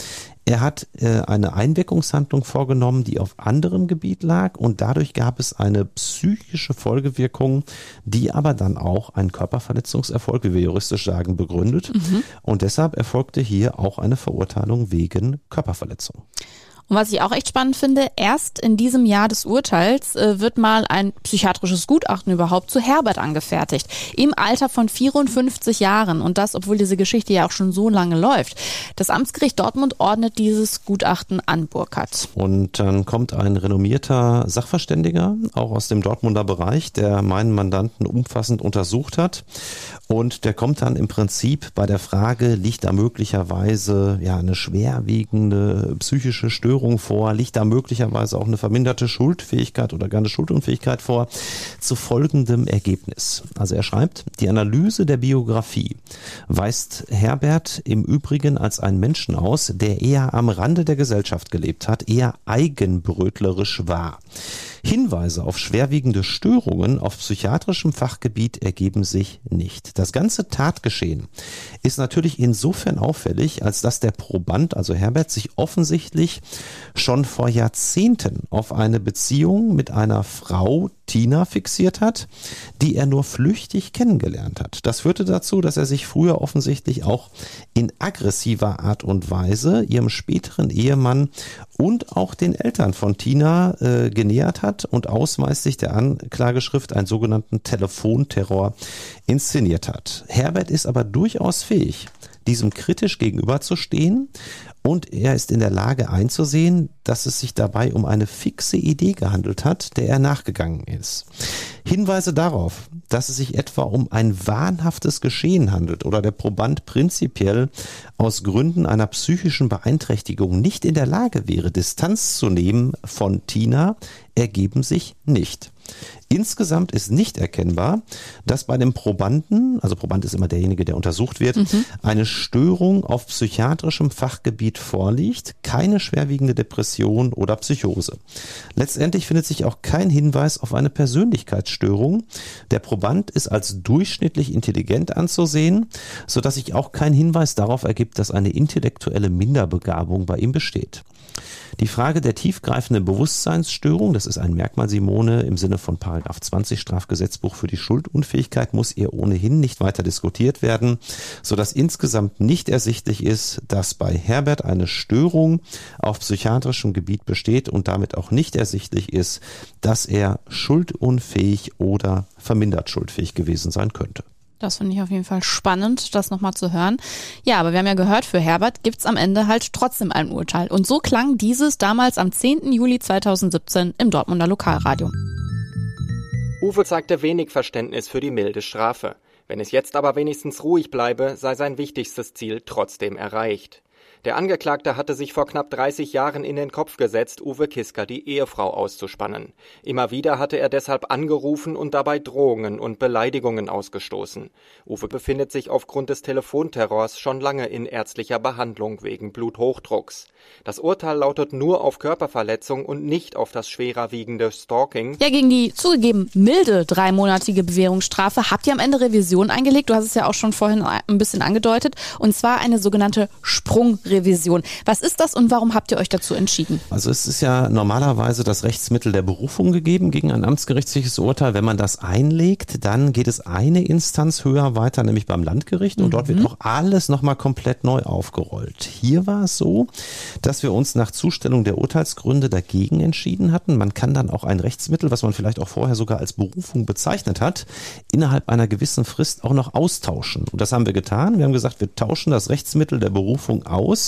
er hat äh, eine Einwirkungshandlung vorgenommen, die auf anderem Gebiet lag und dadurch gab es eine psychische Folgewirkung, die aber dann auch einen Körperverletzungserfolg, wie wir juristisch sagen, begründet. Mhm. Und deshalb erfolgte hier auch eine Verurteilung wegen Körperverletzung. Und was ich auch echt spannend finde, erst in diesem Jahr des Urteils äh, wird mal ein psychiatrisches Gutachten überhaupt zu Herbert angefertigt. Im Alter von 54 Jahren. Und das, obwohl diese Geschichte ja auch schon so lange läuft. Das Amtsgericht Dortmund ordnet dieses Gutachten an Burkhardt. Und dann kommt ein renommierter Sachverständiger, auch aus dem Dortmunder Bereich, der meinen Mandanten umfassend untersucht hat. Und der kommt dann im Prinzip bei der Frage, liegt da möglicherweise ja eine schwerwiegende psychische Störung vor, liegt da möglicherweise auch eine verminderte Schuldfähigkeit oder gar eine Schuldunfähigkeit vor, zu folgendem Ergebnis. Also er schreibt, die Analyse der Biografie weist Herbert im Übrigen als einen Menschen aus, der eher am Rande der Gesellschaft gelebt hat, eher eigenbrötlerisch war. Hinweise auf schwerwiegende Störungen auf psychiatrischem Fachgebiet ergeben sich nicht. Das ganze Tatgeschehen ist natürlich insofern auffällig, als dass der Proband, also Herbert, sich offensichtlich schon vor Jahrzehnten auf eine Beziehung mit einer Frau, Tina, fixiert hat, die er nur flüchtig kennengelernt hat. Das führte dazu, dass er sich früher offensichtlich auch in aggressiver Art und Weise ihrem späteren Ehemann und auch den Eltern von Tina äh, genähert hat und ausweislich der Anklageschrift einen sogenannten Telefonterror inszeniert hat. Herbert ist aber durchaus fähig, diesem kritisch gegenüberzustehen und er ist in der Lage einzusehen, dass es sich dabei um eine fixe Idee gehandelt hat, der er nachgegangen ist. Hinweise darauf, dass es sich etwa um ein wahnhaftes Geschehen handelt oder der Proband prinzipiell aus Gründen einer psychischen Beeinträchtigung nicht in der Lage wäre, Distanz zu nehmen von Tina, ergeben sich nicht. Insgesamt ist nicht erkennbar, dass bei dem Probanden, also Proband ist immer derjenige, der untersucht wird, mhm. eine Störung auf psychiatrischem Fachgebiet vorliegt, keine schwerwiegende Depression oder Psychose. Letztendlich findet sich auch kein Hinweis auf eine Persönlichkeitsstörung. Der Proband ist als durchschnittlich intelligent anzusehen, so dass sich auch kein Hinweis darauf ergibt, dass eine intellektuelle Minderbegabung bei ihm besteht. Die Frage der tiefgreifenden Bewusstseinsstörung, das ist ein Merkmal Simone im Sinne von Paragraph 20 Strafgesetzbuch für die Schuldunfähigkeit, muss ihr ohnehin nicht weiter diskutiert werden, so dass insgesamt nicht ersichtlich ist, dass bei Herbert eine Störung auf psychiatrischem Gebiet besteht und damit auch nicht ersichtlich ist, dass er schuldunfähig oder vermindert schuldfähig gewesen sein könnte. Das finde ich auf jeden Fall spannend, das nochmal zu hören. Ja, aber wir haben ja gehört, für Herbert gibt's am Ende halt trotzdem ein Urteil. Und so klang dieses damals am 10. Juli 2017 im Dortmunder Lokalradio. Uwe zeigte wenig Verständnis für die milde Strafe. Wenn es jetzt aber wenigstens ruhig bleibe, sei sein wichtigstes Ziel trotzdem erreicht. Der Angeklagte hatte sich vor knapp 30 Jahren in den Kopf gesetzt, Uwe Kiska die Ehefrau auszuspannen. Immer wieder hatte er deshalb angerufen und dabei Drohungen und Beleidigungen ausgestoßen. Uwe befindet sich aufgrund des Telefonterrors schon lange in ärztlicher Behandlung wegen Bluthochdrucks. Das Urteil lautet nur auf Körperverletzung und nicht auf das schwerer wiegende Stalking. Ja, gegen die zugegeben milde dreimonatige Bewährungsstrafe habt ihr am Ende Revision eingelegt. Du hast es ja auch schon vorhin ein bisschen angedeutet. Und zwar eine sogenannte Sprungrevision. Revision. Was ist das und warum habt ihr euch dazu entschieden? Also es ist ja normalerweise das Rechtsmittel der Berufung gegeben gegen ein amtsgerichtliches Urteil. Wenn man das einlegt, dann geht es eine Instanz höher weiter, nämlich beim Landgericht und mhm. dort wird auch alles nochmal komplett neu aufgerollt. Hier war es so, dass wir uns nach Zustellung der Urteilsgründe dagegen entschieden hatten. Man kann dann auch ein Rechtsmittel, was man vielleicht auch vorher sogar als Berufung bezeichnet hat, innerhalb einer gewissen Frist auch noch austauschen. Und das haben wir getan. Wir haben gesagt, wir tauschen das Rechtsmittel der Berufung aus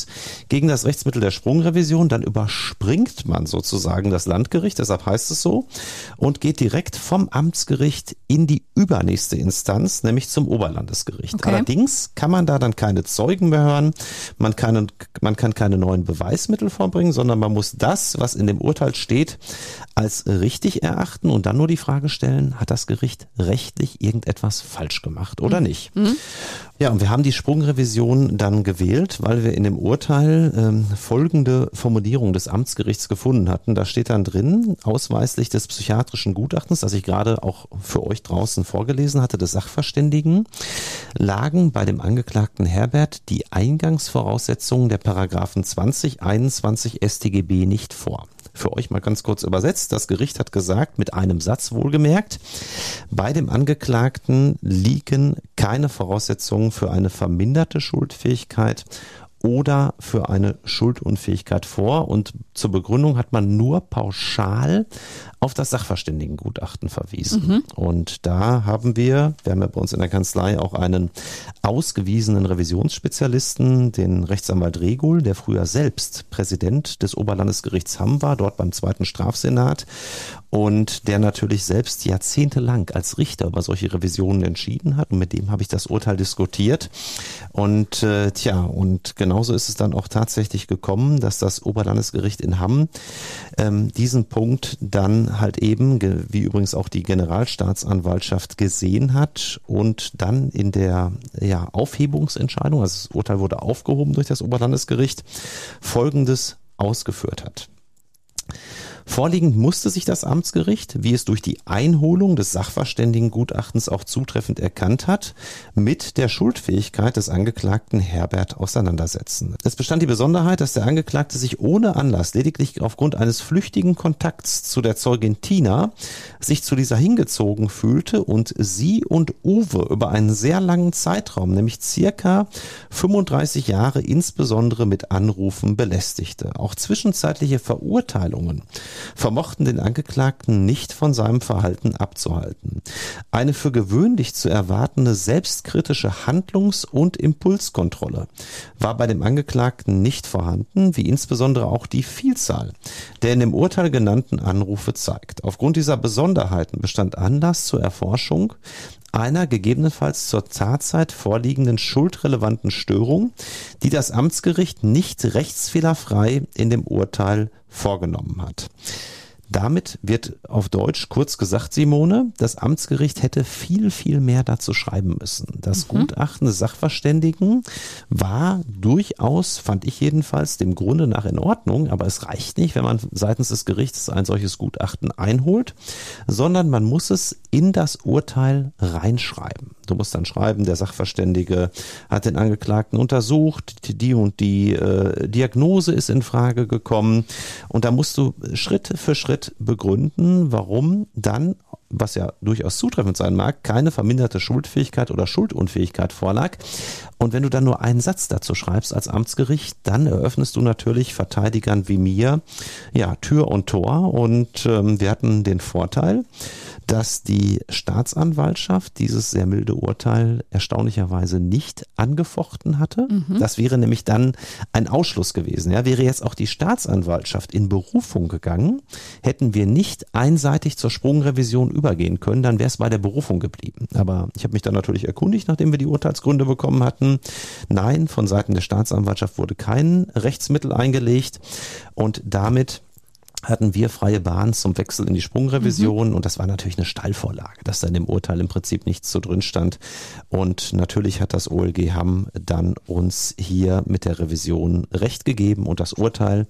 gegen das Rechtsmittel der Sprungrevision, dann überspringt man sozusagen das Landgericht, deshalb heißt es so, und geht direkt vom Amtsgericht in die übernächste Instanz, nämlich zum Oberlandesgericht. Okay. Allerdings kann man da dann keine Zeugen mehr hören, man kann, man kann keine neuen Beweismittel vorbringen, sondern man muss das, was in dem Urteil steht, als richtig erachten und dann nur die Frage stellen, hat das Gericht rechtlich irgendetwas falsch gemacht oder mhm. nicht? Mhm. Ja, und wir haben die Sprungrevision dann gewählt, weil wir in dem Urteil ähm, folgende Formulierung des Amtsgerichts gefunden hatten. Da steht dann drin, ausweislich des psychiatrischen Gutachtens, das ich gerade auch für euch draußen vorgelesen hatte, des Sachverständigen, lagen bei dem Angeklagten Herbert die Eingangsvoraussetzungen der Paragraphen 20, 21 StGB nicht vor. Für euch mal ganz kurz übersetzt. Das Gericht hat gesagt, mit einem Satz wohlgemerkt, bei dem Angeklagten liegen keine Voraussetzungen für eine verminderte Schuldfähigkeit oder für eine Schuldunfähigkeit vor. Und zur Begründung hat man nur pauschal auf das Sachverständigengutachten verwiesen. Mhm. Und da haben wir, wir haben ja bei uns in der Kanzlei auch einen ausgewiesenen Revisionsspezialisten, den Rechtsanwalt Regul, der früher selbst Präsident des Oberlandesgerichts Hamm war, dort beim zweiten Strafsenat und der natürlich selbst jahrzehntelang als Richter über solche Revisionen entschieden hat. Und mit dem habe ich das Urteil diskutiert. Und äh, tja, und genauso ist es dann auch tatsächlich gekommen, dass das Oberlandesgericht in Hamm ähm, diesen Punkt dann halt eben, wie übrigens auch die Generalstaatsanwaltschaft gesehen hat und dann in der ja, Aufhebungsentscheidung, also das Urteil wurde aufgehoben durch das Oberlandesgericht, Folgendes ausgeführt hat. Vorliegend musste sich das Amtsgericht, wie es durch die Einholung des Sachverständigengutachtens auch zutreffend erkannt hat, mit der Schuldfähigkeit des Angeklagten Herbert auseinandersetzen. Es bestand die Besonderheit, dass der Angeklagte sich ohne Anlass, lediglich aufgrund eines flüchtigen Kontakts zu der Zeugin Tina, sich zu dieser hingezogen fühlte und sie und Uwe über einen sehr langen Zeitraum, nämlich circa 35 Jahre insbesondere mit Anrufen belästigte. Auch zwischenzeitliche Verurteilungen vermochten den Angeklagten nicht von seinem Verhalten abzuhalten. Eine für gewöhnlich zu erwartende selbstkritische Handlungs- und Impulskontrolle war bei dem Angeklagten nicht vorhanden, wie insbesondere auch die Vielzahl der in dem Urteil genannten Anrufe zeigt. Aufgrund dieser Besonderheiten bestand Anlass zur Erforschung einer gegebenenfalls zur Tatzeit vorliegenden schuldrelevanten Störung, die das Amtsgericht nicht rechtsfehlerfrei in dem Urteil vorgenommen hat. Damit wird auf Deutsch kurz gesagt, Simone, das Amtsgericht hätte viel, viel mehr dazu schreiben müssen. Das mhm. Gutachten des Sachverständigen war durchaus, fand ich jedenfalls, dem Grunde nach in Ordnung, aber es reicht nicht, wenn man seitens des Gerichts ein solches Gutachten einholt, sondern man muss es in das Urteil reinschreiben. Du musst dann schreiben, der Sachverständige hat den Angeklagten untersucht, die und die äh, Diagnose ist in Frage gekommen. Und da musst du Schritt für Schritt Schritt begründen, warum dann, was ja durchaus zutreffend sein mag, keine verminderte Schuldfähigkeit oder Schuldunfähigkeit vorlag. Und wenn du dann nur einen Satz dazu schreibst als Amtsgericht, dann eröffnest du natürlich Verteidigern wie mir ja Tür und Tor. Und ähm, wir hatten den Vorteil, dass die Staatsanwaltschaft dieses sehr milde Urteil erstaunlicherweise nicht angefochten hatte. Mhm. Das wäre nämlich dann ein Ausschluss gewesen. Ja, wäre jetzt auch die Staatsanwaltschaft in Berufung gegangen, hätten wir nicht einseitig zur Sprungrevision übergehen können, dann wäre es bei der Berufung geblieben. Aber ich habe mich dann natürlich erkundigt, nachdem wir die Urteilsgründe bekommen hatten. Nein, von Seiten der Staatsanwaltschaft wurde kein Rechtsmittel eingelegt und damit hatten wir freie Bahn zum Wechsel in die Sprungrevision mhm. und das war natürlich eine Steilvorlage, dass da in dem Urteil im Prinzip nichts so drin stand. Und natürlich hat das OLG Hamm dann uns hier mit der Revision recht gegeben und das Urteil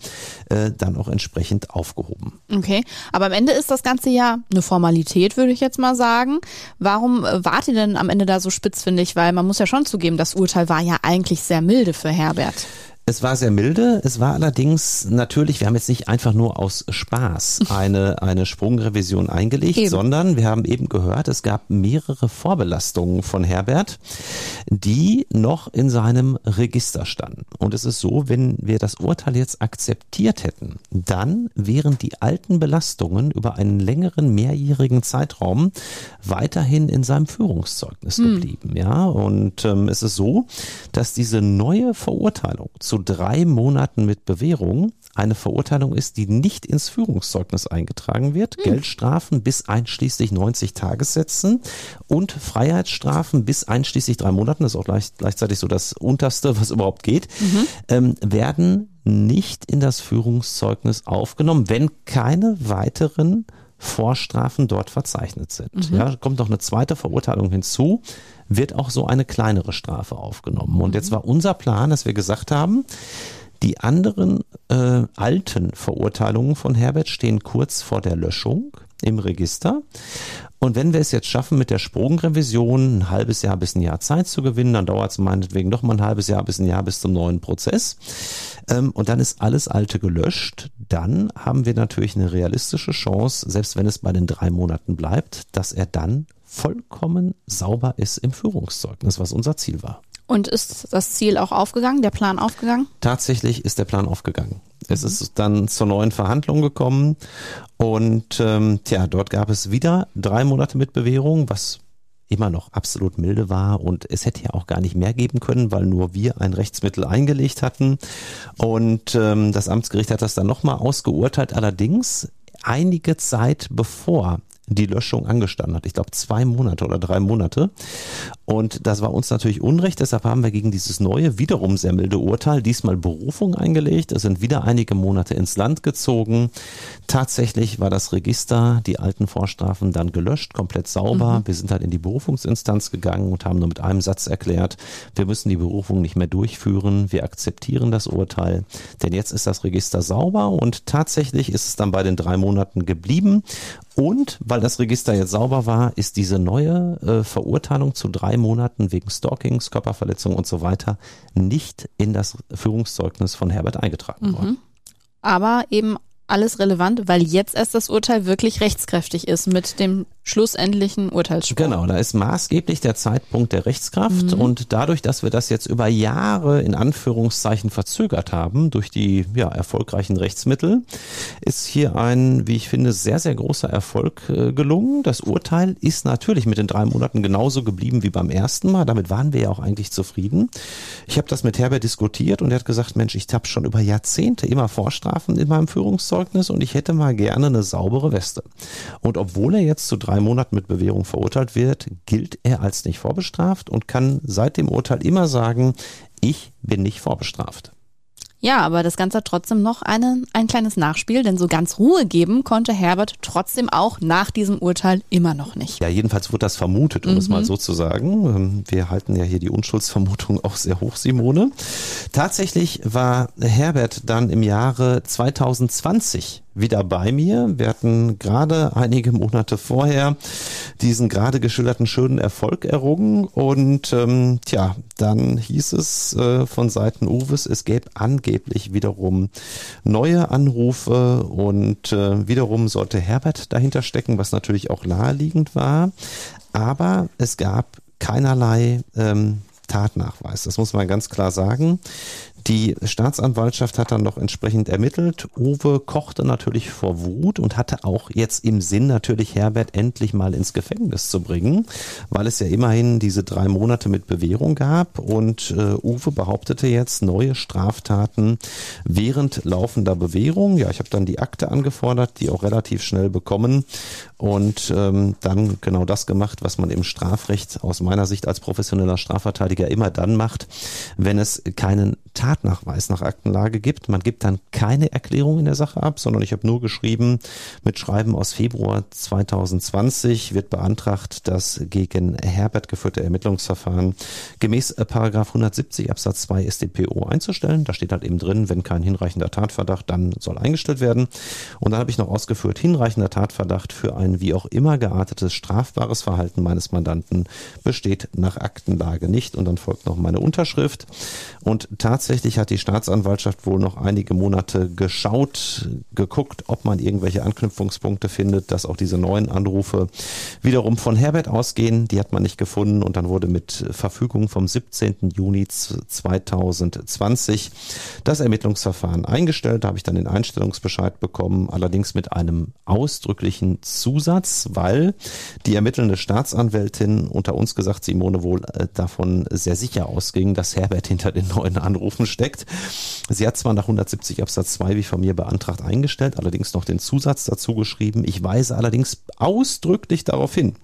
äh, dann auch entsprechend aufgehoben. Okay, aber am Ende ist das Ganze ja eine Formalität, würde ich jetzt mal sagen. Warum äh, wart ihr denn am Ende da so spitzfindig? Weil man muss ja schon zugeben, das Urteil war ja eigentlich sehr milde für Herbert. Es war sehr milde. Es war allerdings natürlich, wir haben jetzt nicht einfach nur aus Spaß eine, eine Sprungrevision eingelegt, eben. sondern wir haben eben gehört, es gab mehrere Vorbelastungen von Herbert, die noch in seinem Register standen. Und es ist so, wenn wir das Urteil jetzt akzeptiert hätten, dann wären die alten Belastungen über einen längeren mehrjährigen Zeitraum weiterhin in seinem Führungszeugnis hm. geblieben. Ja, und ähm, es ist so, dass diese neue Verurteilung zu drei Monaten mit Bewährung eine Verurteilung ist, die nicht ins Führungszeugnis eingetragen wird. Hm. Geldstrafen bis einschließlich 90 Tagessätzen und Freiheitsstrafen bis einschließlich drei Monaten, das ist auch gleich, gleichzeitig so das unterste, was überhaupt geht, mhm. ähm, werden nicht in das Führungszeugnis aufgenommen, wenn keine weiteren Vorstrafen dort verzeichnet sind. Mhm. Ja, kommt noch eine zweite Verurteilung hinzu, wird auch so eine kleinere Strafe aufgenommen. Und jetzt mhm. war unser Plan, dass wir gesagt haben, die anderen äh, alten Verurteilungen von Herbert stehen kurz vor der Löschung im Register. Und wenn wir es jetzt schaffen, mit der Sprungrevision ein halbes Jahr bis ein Jahr Zeit zu gewinnen, dann dauert es meinetwegen noch mal ein halbes Jahr bis ein Jahr bis zum neuen Prozess. Ähm, und dann ist alles Alte gelöscht. Dann haben wir natürlich eine realistische Chance, selbst wenn es bei den drei Monaten bleibt, dass er dann vollkommen sauber ist im Führungszeugnis, was unser Ziel war. Und ist das Ziel auch aufgegangen, der Plan aufgegangen? Tatsächlich ist der Plan aufgegangen. Es ist dann zur neuen Verhandlung gekommen und ähm, tja, dort gab es wieder drei Monate mit Bewährung, was immer noch absolut milde war und es hätte ja auch gar nicht mehr geben können, weil nur wir ein Rechtsmittel eingelegt hatten und ähm, das Amtsgericht hat das dann nochmal ausgeurteilt, allerdings einige Zeit bevor die Löschung angestanden hat. Ich glaube zwei Monate oder drei Monate. Und das war uns natürlich Unrecht. Deshalb haben wir gegen dieses neue, wiederum sehr milde Urteil diesmal Berufung eingelegt. Es sind wieder einige Monate ins Land gezogen. Tatsächlich war das Register, die alten Vorstrafen dann gelöscht, komplett sauber. Mhm. Wir sind halt in die Berufungsinstanz gegangen und haben nur mit einem Satz erklärt, wir müssen die Berufung nicht mehr durchführen. Wir akzeptieren das Urteil. Denn jetzt ist das Register sauber und tatsächlich ist es dann bei den drei Monaten geblieben. Und weil das Register jetzt sauber war, ist diese neue äh, Verurteilung zu drei Monaten wegen Stalkings, Körperverletzung und so weiter nicht in das Führungszeugnis von Herbert eingetragen mhm. worden. Aber eben alles relevant, weil jetzt erst das Urteil wirklich rechtskräftig ist mit dem schlussendlichen Urteilsspruch. Genau, da ist maßgeblich der Zeitpunkt der Rechtskraft mhm. und dadurch, dass wir das jetzt über Jahre in Anführungszeichen verzögert haben durch die ja, erfolgreichen Rechtsmittel, ist hier ein, wie ich finde, sehr, sehr großer Erfolg äh, gelungen. Das Urteil ist natürlich mit den drei Monaten genauso geblieben wie beim ersten Mal. Damit waren wir ja auch eigentlich zufrieden. Ich habe das mit Herbert diskutiert und er hat gesagt, Mensch, ich habe schon über Jahrzehnte immer Vorstrafen in meinem Führungszeugnis und ich hätte mal gerne eine saubere Weste. Und obwohl er jetzt zu drei drei Monaten mit Bewährung verurteilt wird, gilt er als nicht vorbestraft und kann seit dem Urteil immer sagen, ich bin nicht vorbestraft. Ja, aber das Ganze hat trotzdem noch eine, ein kleines Nachspiel, denn so ganz Ruhe geben konnte Herbert trotzdem auch nach diesem Urteil immer noch nicht. Ja, jedenfalls wurde das vermutet, um mhm. es mal so zu sagen. Ähm, wir halten ja hier die Unschuldsvermutung auch sehr hoch, Simone. Tatsächlich war Herbert dann im Jahre 2020 wieder bei mir. Wir hatten gerade einige Monate vorher diesen gerade geschilderten schönen Erfolg errungen und ähm, tja, dann hieß es äh, von Seiten Uwes, es gäbe angeblich wiederum neue Anrufe und äh, wiederum sollte Herbert dahinter stecken, was natürlich auch naheliegend war. Aber es gab keinerlei ähm, Tatnachweis. Das muss man ganz klar sagen. Die Staatsanwaltschaft hat dann noch entsprechend ermittelt. Uwe kochte natürlich vor Wut und hatte auch jetzt im Sinn natürlich Herbert endlich mal ins Gefängnis zu bringen, weil es ja immerhin diese drei Monate mit Bewährung gab und äh, Uwe behauptete jetzt neue Straftaten während laufender Bewährung. Ja, ich habe dann die Akte angefordert, die auch relativ schnell bekommen und ähm, dann genau das gemacht, was man im Strafrecht aus meiner Sicht als professioneller Strafverteidiger immer dann macht, wenn es keinen Tatnachweis nach Aktenlage gibt. Man gibt dann keine Erklärung in der Sache ab, sondern ich habe nur geschrieben, mit Schreiben aus Februar 2020 wird beantragt, das gegen Herbert geführte Ermittlungsverfahren gemäß äh, Paragraph 170 Absatz 2 StPO einzustellen. Da steht halt eben drin, wenn kein hinreichender Tatverdacht, dann soll eingestellt werden. Und dann habe ich noch ausgeführt, hinreichender Tatverdacht für ein wie auch immer geartetes strafbares Verhalten meines Mandanten besteht nach Aktenlage nicht. Und dann folgt noch meine Unterschrift. Und tatsächlich Tatsächlich hat die Staatsanwaltschaft wohl noch einige Monate geschaut, geguckt, ob man irgendwelche Anknüpfungspunkte findet, dass auch diese neuen Anrufe wiederum von Herbert ausgehen. Die hat man nicht gefunden und dann wurde mit Verfügung vom 17. Juni 2020 das Ermittlungsverfahren eingestellt. Da habe ich dann den Einstellungsbescheid bekommen, allerdings mit einem ausdrücklichen Zusatz, weil die ermittelnde Staatsanwältin unter uns gesagt, Simone wohl äh, davon sehr sicher ausging, dass Herbert hinter den neuen Anrufen offen steckt. Sie hat zwar nach 170 Absatz 2 wie von mir beantragt eingestellt, allerdings noch den Zusatz dazu geschrieben. Ich weise allerdings ausdrücklich darauf hin,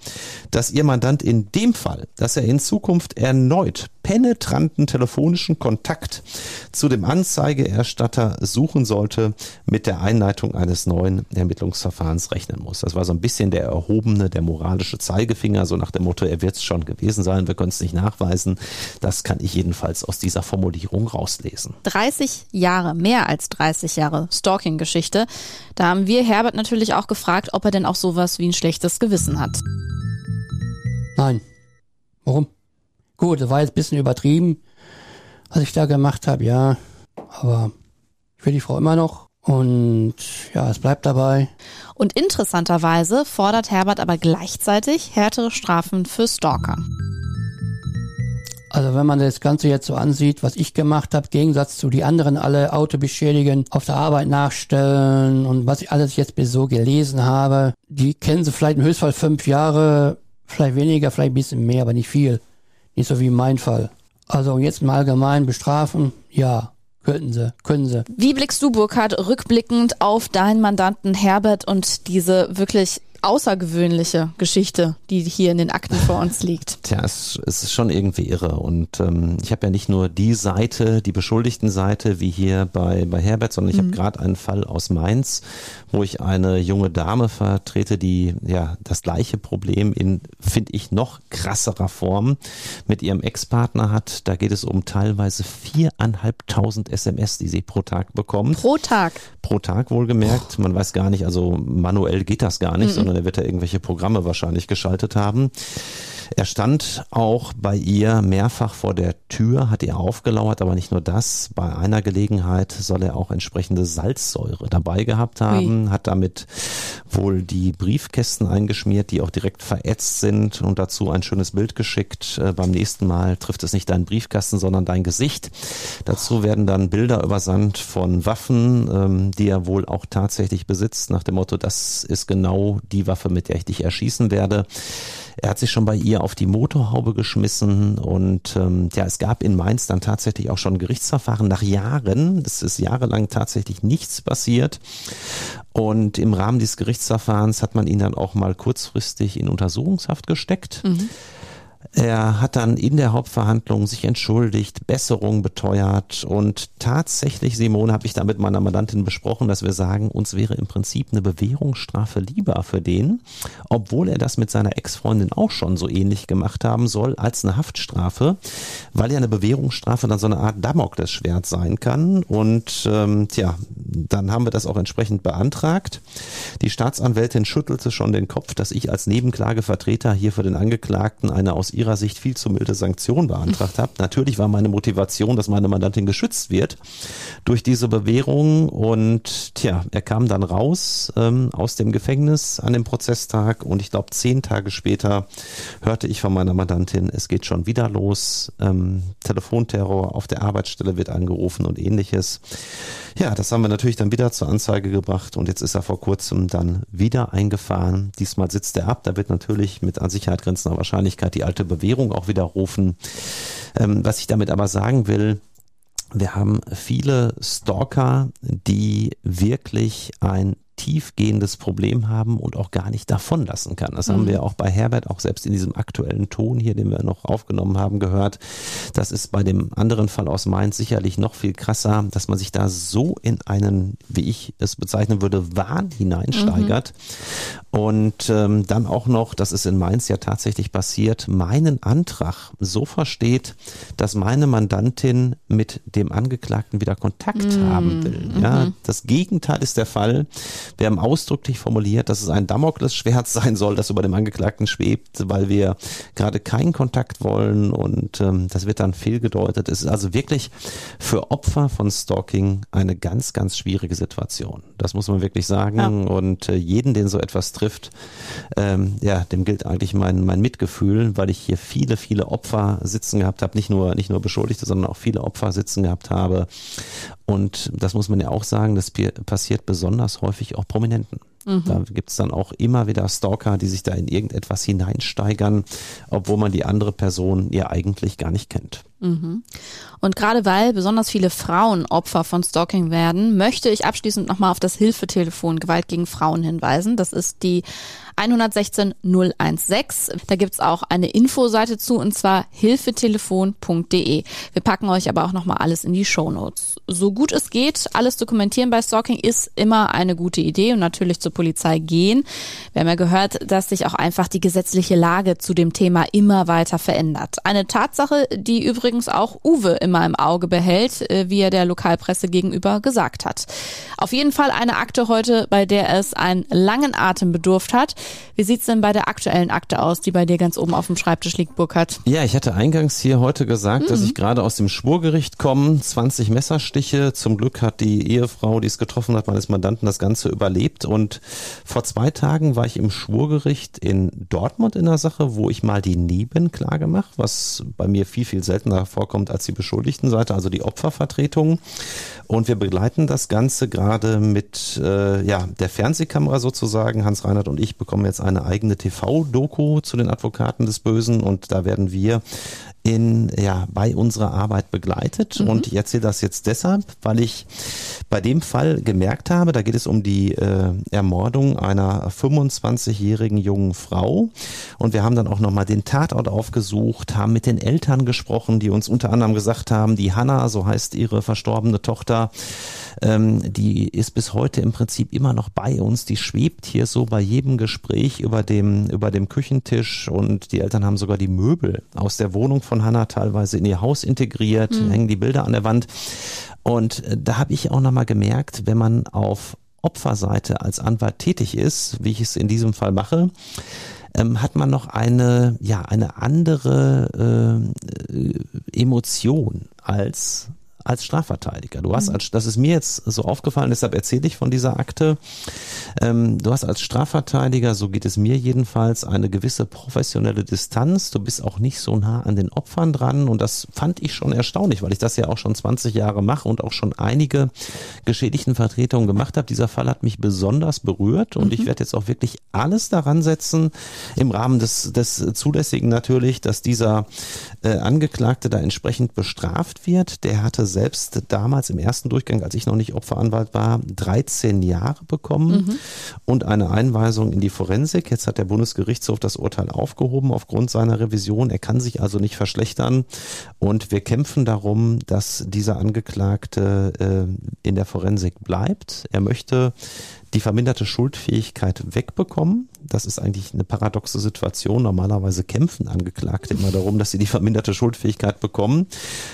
dass Ihr Mandant in dem Fall, dass er in Zukunft erneut penetranten telefonischen Kontakt zu dem Anzeigeerstatter suchen sollte, mit der Einleitung eines neuen Ermittlungsverfahrens rechnen muss. Das war so ein bisschen der erhobene, der moralische Zeigefinger, so nach dem Motto, er wird es schon gewesen sein, wir können es nicht nachweisen. Das kann ich jedenfalls aus dieser Formulierung rauslesen. 30 Jahre, mehr als 30 Jahre Stalking-Geschichte. Da haben wir Herbert natürlich auch gefragt, ob er denn auch sowas wie ein schlechtes Gewissen hat. Nein. Warum? Gut, das war jetzt ein bisschen übertrieben, was ich da gemacht habe, ja. Aber ich will die Frau immer noch und ja, es bleibt dabei. Und interessanterweise fordert Herbert aber gleichzeitig härtere Strafen für Stalker. Also wenn man das Ganze jetzt so ansieht, was ich gemacht habe, Gegensatz zu die anderen alle Auto beschädigen, auf der Arbeit nachstellen und was ich alles jetzt bis so gelesen habe, die kennen sie vielleicht im Höchstfall fünf Jahre, vielleicht weniger, vielleicht ein bisschen mehr, aber nicht viel. Nicht so wie mein Fall. Also jetzt im Allgemeinen bestrafen, ja, könnten sie, können sie. Wie blickst du, Burkhard, rückblickend auf deinen Mandanten Herbert und diese wirklich außergewöhnliche Geschichte, die hier in den Akten vor uns liegt. Tja, es, es ist schon irgendwie irre. Und ähm, ich habe ja nicht nur die Seite, die beschuldigten Seite, wie hier bei, bei Herbert, sondern ich mhm. habe gerade einen Fall aus Mainz, wo ich eine junge Dame vertrete, die ja das gleiche Problem in, finde ich, noch krasserer Form mit ihrem Ex-Partner hat. Da geht es um teilweise viereinhalbtausend SMS, die sie pro Tag bekommt. Pro Tag? Pro Tag wohlgemerkt. Man weiß gar nicht, also manuell geht das gar nicht, mhm. sondern sondern er wird da irgendwelche Programme wahrscheinlich geschaltet haben. Er stand auch bei ihr mehrfach vor der Tür, hat ihr aufgelauert, aber nicht nur das. Bei einer Gelegenheit soll er auch entsprechende Salzsäure dabei gehabt haben, Ui. hat damit wohl die Briefkästen eingeschmiert, die auch direkt verätzt sind und dazu ein schönes Bild geschickt. Äh, beim nächsten Mal trifft es nicht deinen Briefkasten, sondern dein Gesicht. Dazu werden dann Bilder übersandt von Waffen, ähm, die er wohl auch tatsächlich besitzt, nach dem Motto, das ist genau die Waffe, mit der ich dich erschießen werde. Er hat sich schon bei ihr auf die Motorhaube geschmissen und ähm, ja, es gab in Mainz dann tatsächlich auch schon Gerichtsverfahren nach Jahren. Es ist jahrelang tatsächlich nichts passiert. Und im Rahmen dieses Gerichtsverfahrens hat man ihn dann auch mal kurzfristig in Untersuchungshaft gesteckt. Mhm. Er hat dann in der Hauptverhandlung sich entschuldigt, Besserung beteuert und tatsächlich, Simone, habe ich da mit meiner Mandantin besprochen, dass wir sagen, uns wäre im Prinzip eine Bewährungsstrafe lieber für den, obwohl er das mit seiner Ex-Freundin auch schon so ähnlich gemacht haben soll, als eine Haftstrafe, weil ja eine Bewährungsstrafe dann so eine Art Damoklesschwert sein kann und ähm, tja, dann haben wir das auch entsprechend beantragt. Die Staatsanwältin schüttelte schon den Kopf, dass ich als Nebenklagevertreter hier für den Angeklagten eine aus ihrer Sicht viel zu milde Sanktion beantragt habe. Natürlich war meine Motivation, dass meine Mandantin geschützt wird durch diese Bewährung und tja, er kam dann raus ähm, aus dem Gefängnis an dem Prozesstag und ich glaube zehn Tage später hörte ich von meiner Mandantin, es geht schon wieder los, ähm, Telefonterror auf der Arbeitsstelle wird angerufen und ähnliches. Ja, das haben wir natürlich dann wieder zur Anzeige gebracht und jetzt ist er vor kurzem dann wieder eingefahren. Diesmal sitzt er ab, da wird natürlich mit an Sicherheit grenzender Wahrscheinlichkeit die alte alte Bewährung auch widerrufen. Ähm, was ich damit aber sagen will, wir haben viele Stalker, die wirklich ein tiefgehendes Problem haben und auch gar nicht davonlassen kann. Das mhm. haben wir auch bei Herbert, auch selbst in diesem aktuellen Ton hier, den wir noch aufgenommen haben, gehört. Das ist bei dem anderen Fall aus Mainz sicherlich noch viel krasser, dass man sich da so in einen, wie ich es bezeichnen würde, Wahn hineinsteigert. Mhm. Und ähm, dann auch noch, das ist in Mainz ja tatsächlich passiert, meinen Antrag so versteht, dass meine Mandantin mit dem Angeklagten wieder Kontakt mhm. haben will. Ja, mhm. das Gegenteil ist der Fall. Wir haben ausdrücklich formuliert, dass es ein Damoklesschwert sein soll, das über dem Angeklagten schwebt, weil wir gerade keinen Kontakt wollen und ähm, das wird dann fehlgedeutet. Es ist also wirklich für Opfer von Stalking eine ganz, ganz schwierige Situation. Das muss man wirklich sagen. Ja. Und äh, jeden, den so etwas trifft, ähm, ja, dem gilt eigentlich mein, mein Mitgefühl, weil ich hier viele, viele Opfer sitzen gehabt habe, nicht nur, nicht nur Beschuldigte, sondern auch viele Opfer sitzen gehabt habe. Und das muss man ja auch sagen, das passiert besonders häufig auch Prominenten. Mhm. Da gibt es dann auch immer wieder Stalker, die sich da in irgendetwas hineinsteigern, obwohl man die andere Person ja eigentlich gar nicht kennt. Und gerade weil besonders viele Frauen Opfer von Stalking werden, möchte ich abschließend nochmal auf das Hilfetelefon Gewalt gegen Frauen hinweisen. Das ist die 116 016. Da gibt's auch eine Infoseite zu und zwar hilfetelefon.de. Wir packen euch aber auch nochmal alles in die Show Notes. So gut es geht, alles dokumentieren bei Stalking ist immer eine gute Idee und natürlich zur Polizei gehen. Wir haben ja gehört, dass sich auch einfach die gesetzliche Lage zu dem Thema immer weiter verändert. Eine Tatsache, die übrigens übrigens auch Uwe immer im Auge behält, äh, wie er der Lokalpresse gegenüber gesagt hat. Auf jeden Fall eine Akte heute, bei der es einen langen Atem bedurft hat. Wie sieht's denn bei der aktuellen Akte aus, die bei dir ganz oben auf dem Schreibtisch liegt, Burkhard? Ja, ich hatte eingangs hier heute gesagt, mhm. dass ich gerade aus dem Schwurgericht komme. 20 Messerstiche. Zum Glück hat die Ehefrau, die es getroffen hat, meines Mandanten das Ganze überlebt. Und vor zwei Tagen war ich im Schwurgericht in Dortmund in der Sache, wo ich mal die Nebenklage mache, was bei mir viel, viel seltener vorkommt als die Beschuldigtenseite, also die Opfervertretung. Und wir begleiten das Ganze gerade mit äh, ja, der Fernsehkamera sozusagen. Hans Reinhardt und ich bekommen jetzt eine eigene TV-Doku zu den Advokaten des Bösen und da werden wir in, ja, bei unserer Arbeit begleitet. Mhm. Und ich erzähle das jetzt deshalb, weil ich bei dem Fall gemerkt habe, da geht es um die äh, Ermordung einer 25-jährigen jungen Frau. Und wir haben dann auch nochmal den Tatort aufgesucht, haben mit den Eltern gesprochen, die uns unter anderem gesagt haben, die Hanna, so heißt ihre verstorbene Tochter, ähm, die ist bis heute im Prinzip immer noch bei uns. Die schwebt hier so bei jedem Gespräch über dem, über dem Küchentisch und die Eltern haben sogar die Möbel aus der Wohnung von Hannah teilweise in ihr Haus integriert, mhm. hängen die Bilder an der Wand. Und äh, da habe ich auch nochmal gemerkt, wenn man auf Opferseite als Anwalt tätig ist, wie ich es in diesem Fall mache, ähm, hat man noch eine, ja, eine andere äh, Emotion als als Strafverteidiger. Du hast mhm. als, das ist mir jetzt so aufgefallen, deshalb erzähle ich von dieser Akte. Ähm, du hast als Strafverteidiger, so geht es mir jedenfalls, eine gewisse professionelle Distanz. Du bist auch nicht so nah an den Opfern dran und das fand ich schon erstaunlich, weil ich das ja auch schon 20 Jahre mache und auch schon einige geschädigten Vertretungen gemacht habe. Dieser Fall hat mich besonders berührt und mhm. ich werde jetzt auch wirklich alles daran setzen, im Rahmen des, des Zulässigen natürlich, dass dieser äh, Angeklagte da entsprechend bestraft wird. Der hatte selbst damals im ersten Durchgang, als ich noch nicht Opferanwalt war, 13 Jahre bekommen mhm. und eine Einweisung in die Forensik. Jetzt hat der Bundesgerichtshof das Urteil aufgehoben aufgrund seiner Revision. Er kann sich also nicht verschlechtern und wir kämpfen darum, dass dieser Angeklagte äh, in der Forensik bleibt. Er möchte die verminderte Schuldfähigkeit wegbekommen. Das ist eigentlich eine paradoxe Situation. Normalerweise kämpfen Angeklagte immer darum, dass sie die verminderte Schuldfähigkeit bekommen.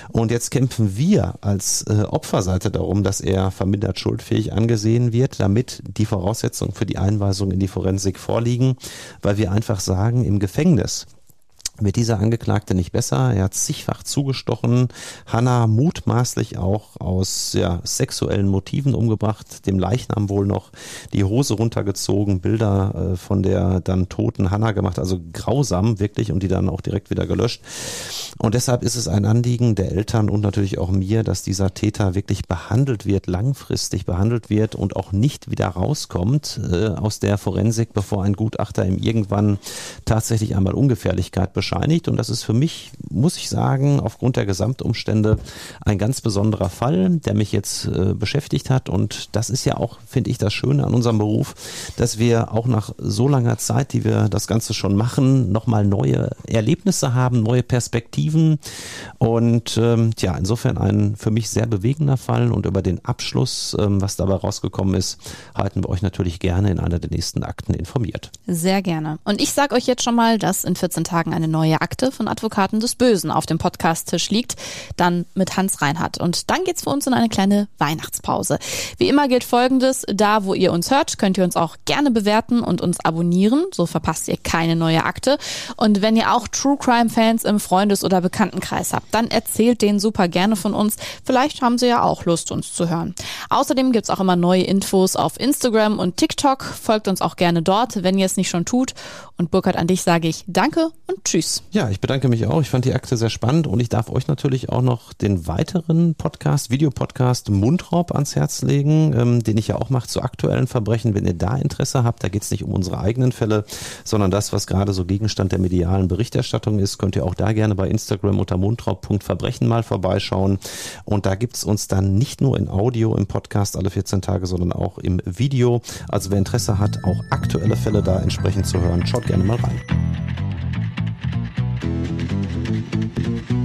Und jetzt kämpfen wir als äh, Opferseite darum, dass er vermindert schuldfähig angesehen wird, damit die Voraussetzungen für die Einweisung in die Forensik vorliegen, weil wir einfach sagen, im Gefängnis wird dieser Angeklagte nicht besser. Er hat zigfach zugestochen, Hanna mutmaßlich auch aus ja, sexuellen Motiven umgebracht, dem Leichnam wohl noch die Hose runtergezogen, Bilder äh, von der dann toten Hanna gemacht, also grausam wirklich und die dann auch direkt wieder gelöscht. Und deshalb ist es ein Anliegen der Eltern und natürlich auch mir, dass dieser Täter wirklich behandelt wird, langfristig behandelt wird und auch nicht wieder rauskommt äh, aus der Forensik, bevor ein Gutachter ihm irgendwann tatsächlich einmal Ungefährlichkeit bescheinigt. Und das ist für mich, muss ich sagen, aufgrund der Gesamtumstände ein ganz besonderer Fall, der mich jetzt äh, beschäftigt hat. Und das ist ja auch, finde ich, das Schöne an unserem Beruf, dass wir auch nach so langer Zeit, die wir das Ganze schon machen, nochmal neue Erlebnisse haben, neue Perspektiven. Und ähm, ja, insofern ein für mich sehr bewegender Fall. Und über den Abschluss, ähm, was dabei rausgekommen ist, halten wir euch natürlich gerne in einer der nächsten Akten informiert. Sehr gerne. Und ich sage euch jetzt schon mal, dass in 14 Tagen eine neue Akte von Advokaten des Bösen auf dem Podcast-Tisch liegt, dann mit Hans Reinhardt. Und dann geht's für uns in eine kleine Weihnachtspause. Wie immer gilt Folgendes, da wo ihr uns hört, könnt ihr uns auch gerne bewerten und uns abonnieren, so verpasst ihr keine neue Akte. Und wenn ihr auch True Crime Fans im Freundes- oder Bekanntenkreis habt, dann erzählt denen super gerne von uns. Vielleicht haben sie ja auch Lust, uns zu hören. Außerdem gibt's auch immer neue Infos auf Instagram und TikTok. Folgt uns auch gerne dort, wenn ihr es nicht schon tut. Und Burkhard, an dich sage ich Danke und Tschüss. Tschüss. Ja, ich bedanke mich auch. Ich fand die Akte sehr spannend und ich darf euch natürlich auch noch den weiteren Podcast, Videopodcast Mundraub ans Herz legen, ähm, den ich ja auch mache zu aktuellen Verbrechen. Wenn ihr da Interesse habt, da geht es nicht um unsere eigenen Fälle, sondern das, was gerade so Gegenstand der medialen Berichterstattung ist, könnt ihr auch da gerne bei Instagram unter mundraub.verbrechen mal vorbeischauen. Und da gibt es uns dann nicht nur in Audio im Podcast alle 14 Tage, sondern auch im Video. Also wer Interesse hat, auch aktuelle Fälle da entsprechend zu hören, schaut gerne mal rein. Thank you.